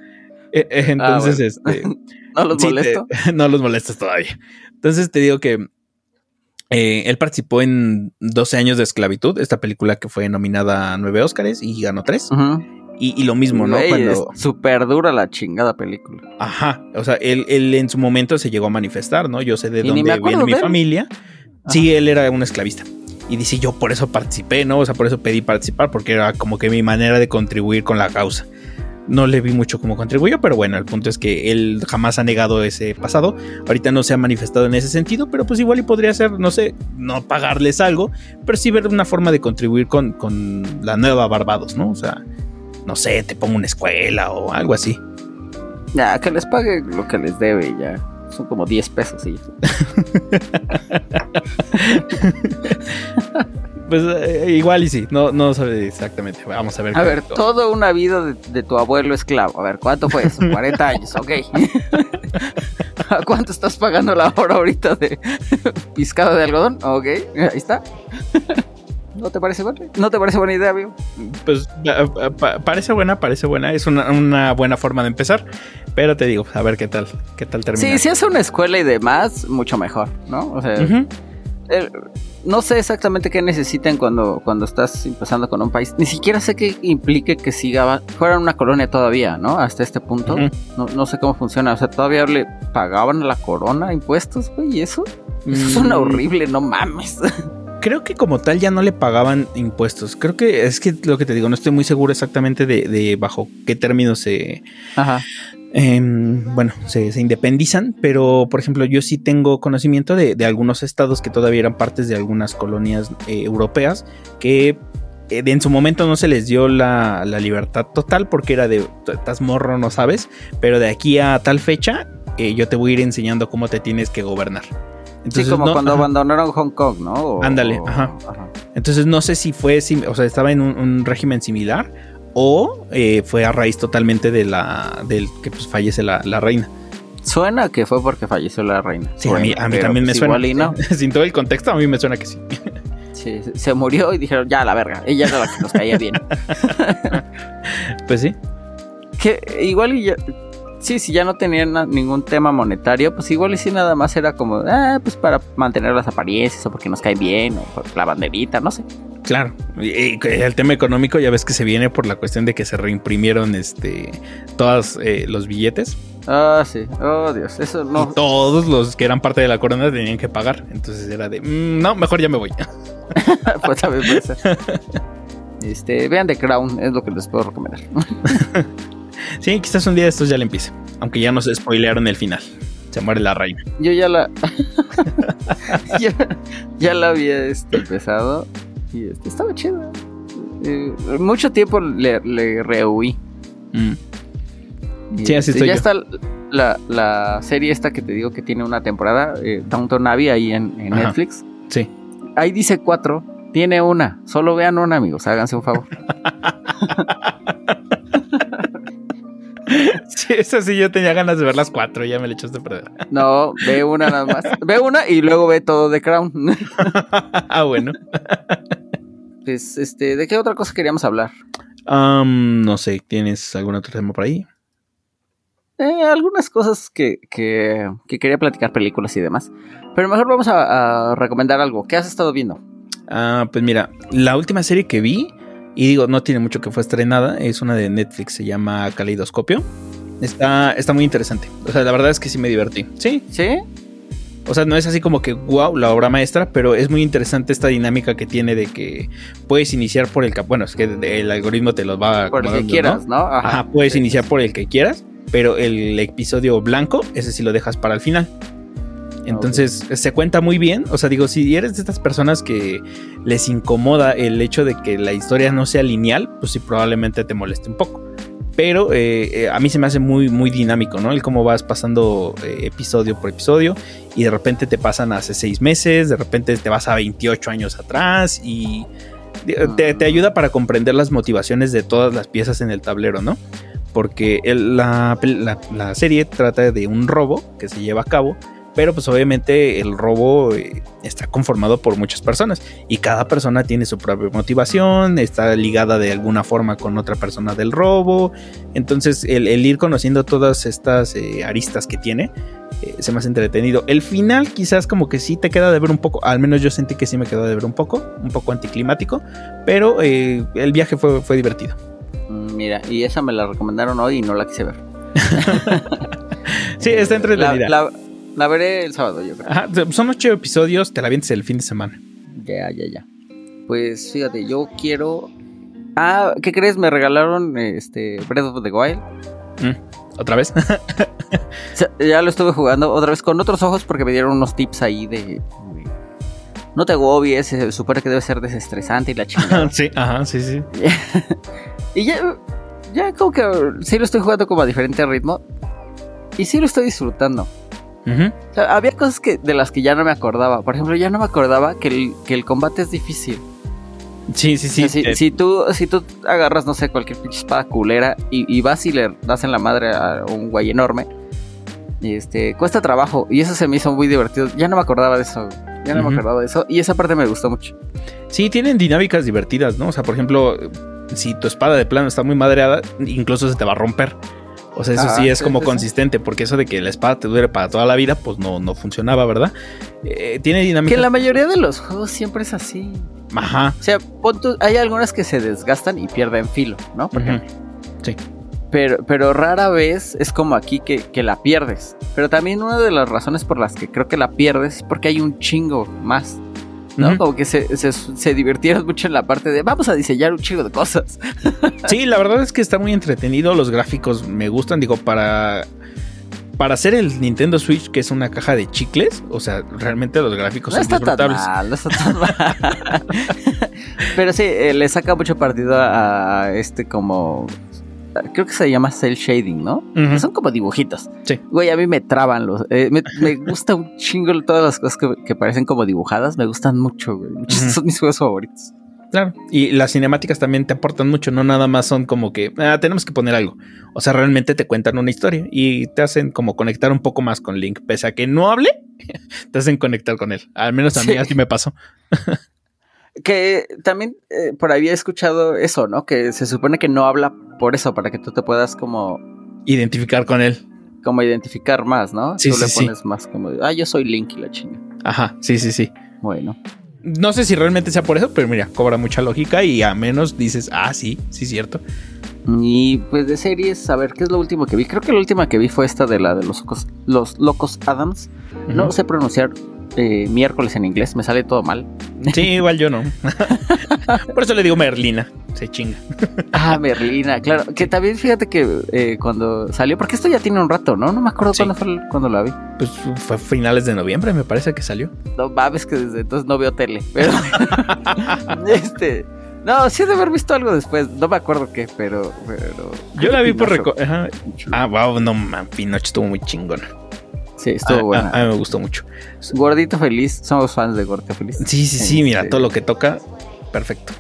Eh, eh, ah, entonces, este. <laughs> no los molesto. <laughs> no los molestas todavía. Entonces te digo que eh, él participó en 12 años de esclavitud, esta película que fue nominada a 9 Óscares y ganó 3. y, lo mismo, ¿no? Cuando... Súper dura la chingada película. Ajá, o sea, él, en su momento se llegó a manifestar, ¿no? Yo sé de dónde viene mi familia. Sí, él era un esclavista. Y dice, yo por eso participé, ¿no? O sea, por eso pedí participar, porque era como que mi manera de contribuir con la causa no le vi mucho cómo contribuyó, pero bueno, el punto es que él jamás ha negado ese pasado. Ahorita no se ha manifestado en ese sentido, pero pues igual y podría ser, no sé, no pagarles algo, pero sí ver una forma de contribuir con, con la nueva Barbados, ¿no? O sea, no sé, te pongo una escuela o algo así. Ya, que les pague lo que les debe ya. Son como 10 pesos y <laughs> Pues eh, igual y sí, no, no sabe exactamente. Vamos a ver. A ver, toda una vida de, tu abuelo esclavo. A ver, ¿cuánto fue eso? 40 años, ok. <laughs> ¿A cuánto estás pagando la hora ahorita de <laughs> piscado de algodón? Ok, ahí está. ¿No te parece buena? ¿No te parece buena idea, amigo? Pues parece buena, parece buena. Es una, buena forma de empezar. Pero te digo, a ver qué tal, qué tal termina. Sí, si hace una escuela y demás, mucho mejor, ¿no? O sea, no sé exactamente qué necesitan cuando, cuando estás empezando con un país. Ni siquiera sé qué implique que siga, fuera una colonia todavía, ¿no? Hasta este punto. no, sé cómo funciona. O sea, todavía le pagaban a la corona impuestos, güey, y eso. Eso suena mm. horrible, no mames. <laughs> Creo que como tal ya no le pagaban impuestos. Creo que es que lo que te digo, no estoy muy seguro exactamente de, de bajo qué términos se, Ajá. Em, bueno, se, independizan, pero por ejemplo yo sí tengo conocimiento de, algunos estados que todavía eran partes de algunas colonias eh, europeas que eh, en su momento no se les dio la, libertad total porque era de, estás morro, no sabes, pero de aquí a tal fecha eh, yo te voy a ir enseñando cómo te tienes que gobernar. Entonces, sí, como cuando abandonaron Hong Kong, ¿no? Ándale, ajá. Entonces no sé si fue, o sea, estaba en un régimen similar o eh, fue a raíz totalmente de la del que pues fallece la, reina. Suena que fue porque falleció la reina. Sí, a mí, también me pues suena. <laughs> Sin todo el contexto, a mí me suena que sí. Sí, se murió y dijeron, ya la verga. Ella era la que nos caía bien. <laughs> pues sí. Que igual y ya, sí, si ya no tenían ningún tema monetario, pues igual y sí nada más era como, ah, pues para mantener las apariencias o porque nos cae bien o por la banderita, no sé. Claro, y, el tema económico ya ves que se viene por la cuestión de que se reimprimieron este todos eh, los billetes. Ah, sí. Oh, Dios, eso no. Y todos los que eran parte de la corona tenían que pagar. Entonces era de, mm, no, mejor ya me voy. <laughs> <laughs> pues también puede ser. Este, vean The Crown, es lo que les puedo recomendar. <laughs> Sí, quizás un día de estos ya le empiece. Aunque ya nos spoilearon el final. Se muere la reina. Yo ya la. ya, la había este, empezado. Y este, estaba chido. Eh, mucho tiempo le, le rehuí. Mm. Sí, así este, estoy Ya está la, serie esta que te digo que tiene una temporada, eh, Downton Abbey, ahí en, Netflix. Sí. ahí dice cuatro, tiene una. Solo vean una, amigos. Háganse un favor. <laughs> Sí, eso sí, yo tenía ganas de ver las cuatro, ya me le echaste a perder. No, ve una nada más. Ve una y luego ve todo de Crown. <laughs> ah, bueno. <laughs> Pues, este, ¿de qué otra cosa queríamos hablar? no sé, ¿tienes algún otro tema por ahí? Eh, algunas cosas que, que, quería platicar, películas y demás. Pero mejor vamos a, recomendar algo. ¿Qué has estado viendo? Ah, pues mira, la última serie que vi y digo, no tiene mucho que fue estrenada. Es una de Netflix, se llama Caleidoscopio. Está, está muy interesante. O sea, la verdad es que sí me divertí. Sí. ¿Sí? O sea, no es así como que wow, la obra maestra, pero es muy interesante esta dinámica que tiene de que puedes iniciar por el bueno, es que el algoritmo te lo va por el que quieras, ¿no? Ajá, puedes iniciar por el que quieras, pero el episodio blanco, ese sí lo dejas para el final. Entonces se cuenta muy bien. O sea, digo, si eres de estas personas que les incomoda el hecho de que la historia no sea lineal, pues sí, probablemente te moleste un poco. Pero eh, eh, a mí se me hace muy, muy dinámico, ¿no? El cómo vas pasando eh, episodio por episodio y de repente te pasan hace seis meses, de repente te vas a 28 años atrás y te, ayuda para comprender las motivaciones de todas las piezas en el tablero, ¿no? Porque la serie trata de un robo que se lleva a cabo pero pues obviamente el robo eh, está conformado por muchas personas y cada persona tiene su propia motivación, está ligada de alguna forma con otra persona del robo. Entonces el, ir conociendo todas estas eh, aristas que tiene eh, se me hace entretenido. El final quizás como que sí te queda de ver un poco, al menos yo sentí que sí me quedó de ver un poco, un poco anticlimático, pero el viaje fue, fue divertido. Mm, mira, y esa me la recomendaron hoy y no la quise ver. <laughs> sí, está <laughs> entretenida. La veré el sábado, yo creo. son ocho episodios, te la vientes el fin de semana. Ya, ya, ya. Pues fíjate, yo quiero. Ah, ¿qué crees? Me regalaron este Breath of the Wild. Mm, ¿Otra vez? <laughs> ya lo estuve jugando otra vez con otros ojos porque me dieron unos tips ahí de. no te agobies, se supone que debe ser desestresante y la chingada. <laughs> sí, ajá, sí, sí. <laughs> y ya, ya como que sí lo estoy jugando como a diferente ritmo. Y sí lo estoy disfrutando había cosas que, de las que ya no me acordaba. Por ejemplo, ya no me acordaba que el, combate es difícil. Sí, sí, sí. si, tú, si tú agarras, no sé, cualquier pinche espada culera y, vas y le das en la madre a un güey enorme, este, cuesta trabajo. Y eso se me hizo muy divertido. Ya no me acordaba de eso. Ya no me acordaba de eso. Y esa parte me gustó mucho. Sí, tienen dinámicas divertidas, ¿no? O sea, por ejemplo, si tu espada de plano está muy madreada, incluso se te va a romper. O sea, eso sí es como consistente, porque eso de que la espada te dure para toda la vida, pues no, no funcionaba, ¿verdad? Eh, tiene dinámica. Que en la mayoría de los juegos siempre es así. Ajá. O sea, hay algunas que se desgastan y pierden filo, ¿no? Por Sí. Pero, pero rara vez es como aquí que, que, la pierdes. Pero también una de las razones por las que creo que la pierdes es porque hay un chingo más. ¿No? Como que se, se, divirtieron mucho en la parte de vamos a diseñar un chingo de cosas. <laughs> sí, la verdad es que está muy entretenido. Los gráficos me gustan. Digo, para. Para hacer el Nintendo Switch, que es una caja de chicles, o sea, realmente los gráficos son está tan Mal, no está tan mal. <laughs> Pero sí, eh, le saca mucho partido a este como creo que se llama cel shading, ¿no? Son como dibujitos. Sí. Güey, a mí me traban los. Eh, me, <laughs> gusta un chingo todas las cosas que, parecen como dibujadas. Me gustan mucho, güey. Son mis juegos favoritos. Claro. Y las cinemáticas también te aportan mucho, no nada más son como que ah, tenemos que poner algo. O sea, realmente te cuentan una historia y te hacen como conectar un poco más con Link. Pese a que no hable, <laughs> te hacen conectar con él. Al menos a mí así me pasó. Que también eh, por ahí he escuchado eso, ¿no? Que se supone que no habla por eso, para que tú te puedas como... Identificar con él. Como identificar más, ¿no? Sí, tú le pones más como, ah, yo soy Link y la chinga. Ajá, sí, sí, sí. Bueno. No sé si realmente sea por eso, pero mira, cobra mucha lógica y a menos dices, ah, sí, sí, cierto. Y pues de series, a ver, ¿qué es lo último que vi? Creo que la última que vi fue esta de la de los, los Locos Adams. No sé pronunciar eh, miércoles en inglés, me sale todo mal. Sí, <laughs> igual yo no. <laughs> Por eso le digo Merlina, se chinga. ah, <laughs> Merlina, claro. Que también fíjate que eh, cuando salió, porque esto ya tiene un rato, ¿no? No me acuerdo cuándo fue cuando la vi. Pues fue finales de noviembre, me parece que salió. No mames, que desde entonces no veo tele. Pero. este. No, sí de haber visto algo después. No me acuerdo qué, pero. pero Yo la vi por. Ah, wow, no, man, Pinocho estuvo muy chingona. Sí, estuvo ah, bueno. A, mí me gustó mucho. Gordito Feliz, somos fans de Gordito Feliz. Sí, sí, sí, mira, todo lo que toca, perfecto.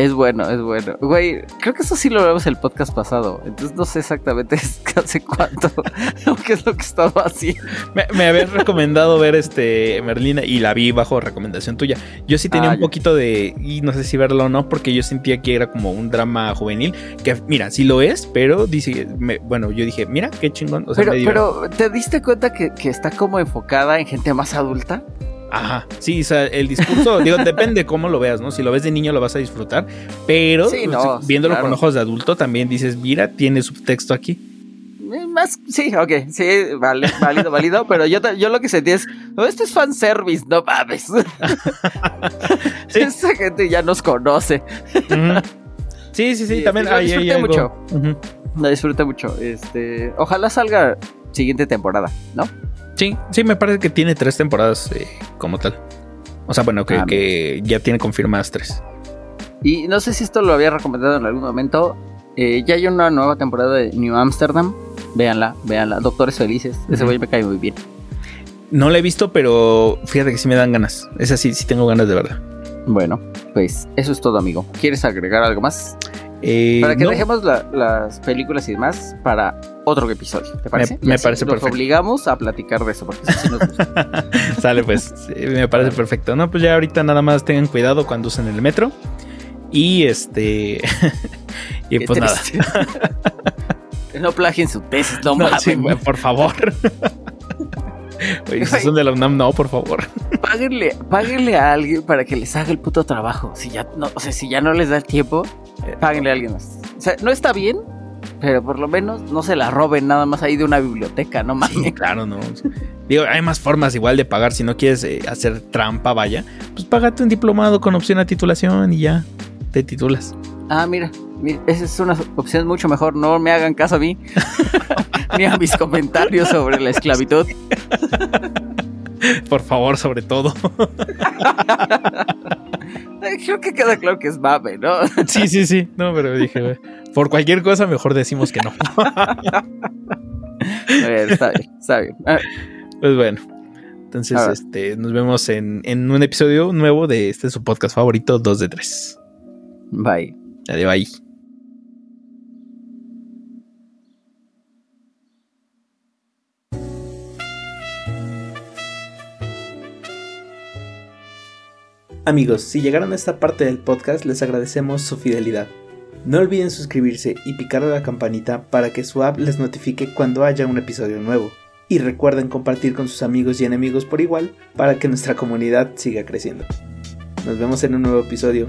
Es bueno, es bueno. Güey, creo que eso sí lo vemos el podcast pasado. Entonces no sé exactamente <laughs> hace cuánto <laughs> qué es lo que estaba haciendo. Me, me habías recomendado ver este Merlina y la vi bajo recomendación tuya. Yo sí tenía ah, un poquito de. Y no sé si verlo o no, porque yo sentía que era como un drama juvenil. Que mira, sí lo es, pero dice. bueno, yo dije, mira, qué chingón. pero, pero, ¿te diste cuenta que, que está como enfocada en gente más adulta? Ajá, sí, o sea, el discurso, digo, <laughs> depende cómo lo veas, ¿no? Si lo ves de niño lo vas a disfrutar, pero pues, viéndolo con ojos de adulto también dices, mira, tiene subtexto aquí. Más, sí, ok, sí, vale, válido, válido, <laughs> pero yo, yo lo que sentí es, no, esto es fanservice, no mames. <laughs> Esa gente ya nos conoce. Sí, sí, sí, también hay, disfruté mucho. La disfruté mucho. Este, ojalá salga siguiente temporada, ¿no? Sí, sí, me parece que tiene tres temporadas eh, como tal. O sea, bueno, que, ah, que, ya tiene confirmadas tres. Y no sé si esto lo había recomendado en algún momento. Eh, ya hay una nueva temporada de New Amsterdam. Véanla, véanla. Doctores Felices. Ese güey me cae muy bien. No la he visto, pero fíjate que sí me dan ganas. Es así, sí tengo ganas de verla. Bueno, pues eso es todo, amigo. ¿Quieres agregar algo más? Eh, para que dejemos las películas y demás para otro episodio, ¿te parece? Me, parece nos obligamos a platicar de eso porque nos gusta. <laughs> Sale pues, me parece perfecto. No, pues ya ahorita nada más tengan cuidado cuando usen el metro. Y este. <laughs> y pues nada. <laughs> no plagien su tesis, no, mames. por favor. Oye, si son de la UNAM, no, por favor. <laughs> Páguenle, páguenle a alguien para que les haga el puto trabajo. Si ya no, o sea, si ya no les da el tiempo, páguenle a alguien más. O sea, no está bien, pero por lo menos no se la roben nada más ahí de una biblioteca, no mames. claro, no. Digo, hay más formas igual de pagar. Si no quieres eh, hacer trampa, vaya, pues págate un diplomado con opción a titulación y ya te titulas. Ah, mira, esa es una opción mucho mejor. No me hagan caso a mí, <laughs> <laughs> ni a mis comentarios sobre la esclavitud. Por favor, sobre todo. <laughs> Creo que queda claro que es mame, ¿no? Sí, sí, sí. No, pero dije, por cualquier cosa mejor decimos que no. está bien, está bien. Pues bueno. Entonces, este, nos vemos en, en, un episodio nuevo de este su podcast favorito, 2 de 3. Bye. Adiós, Amigos, si llegaron a esta parte del podcast les agradecemos su fidelidad. No olviden suscribirse y picar a la campanita para que su app les notifique cuando haya un episodio nuevo. Y recuerden compartir con sus amigos y enemigos por igual para que nuestra comunidad siga creciendo. Nos vemos en un nuevo episodio.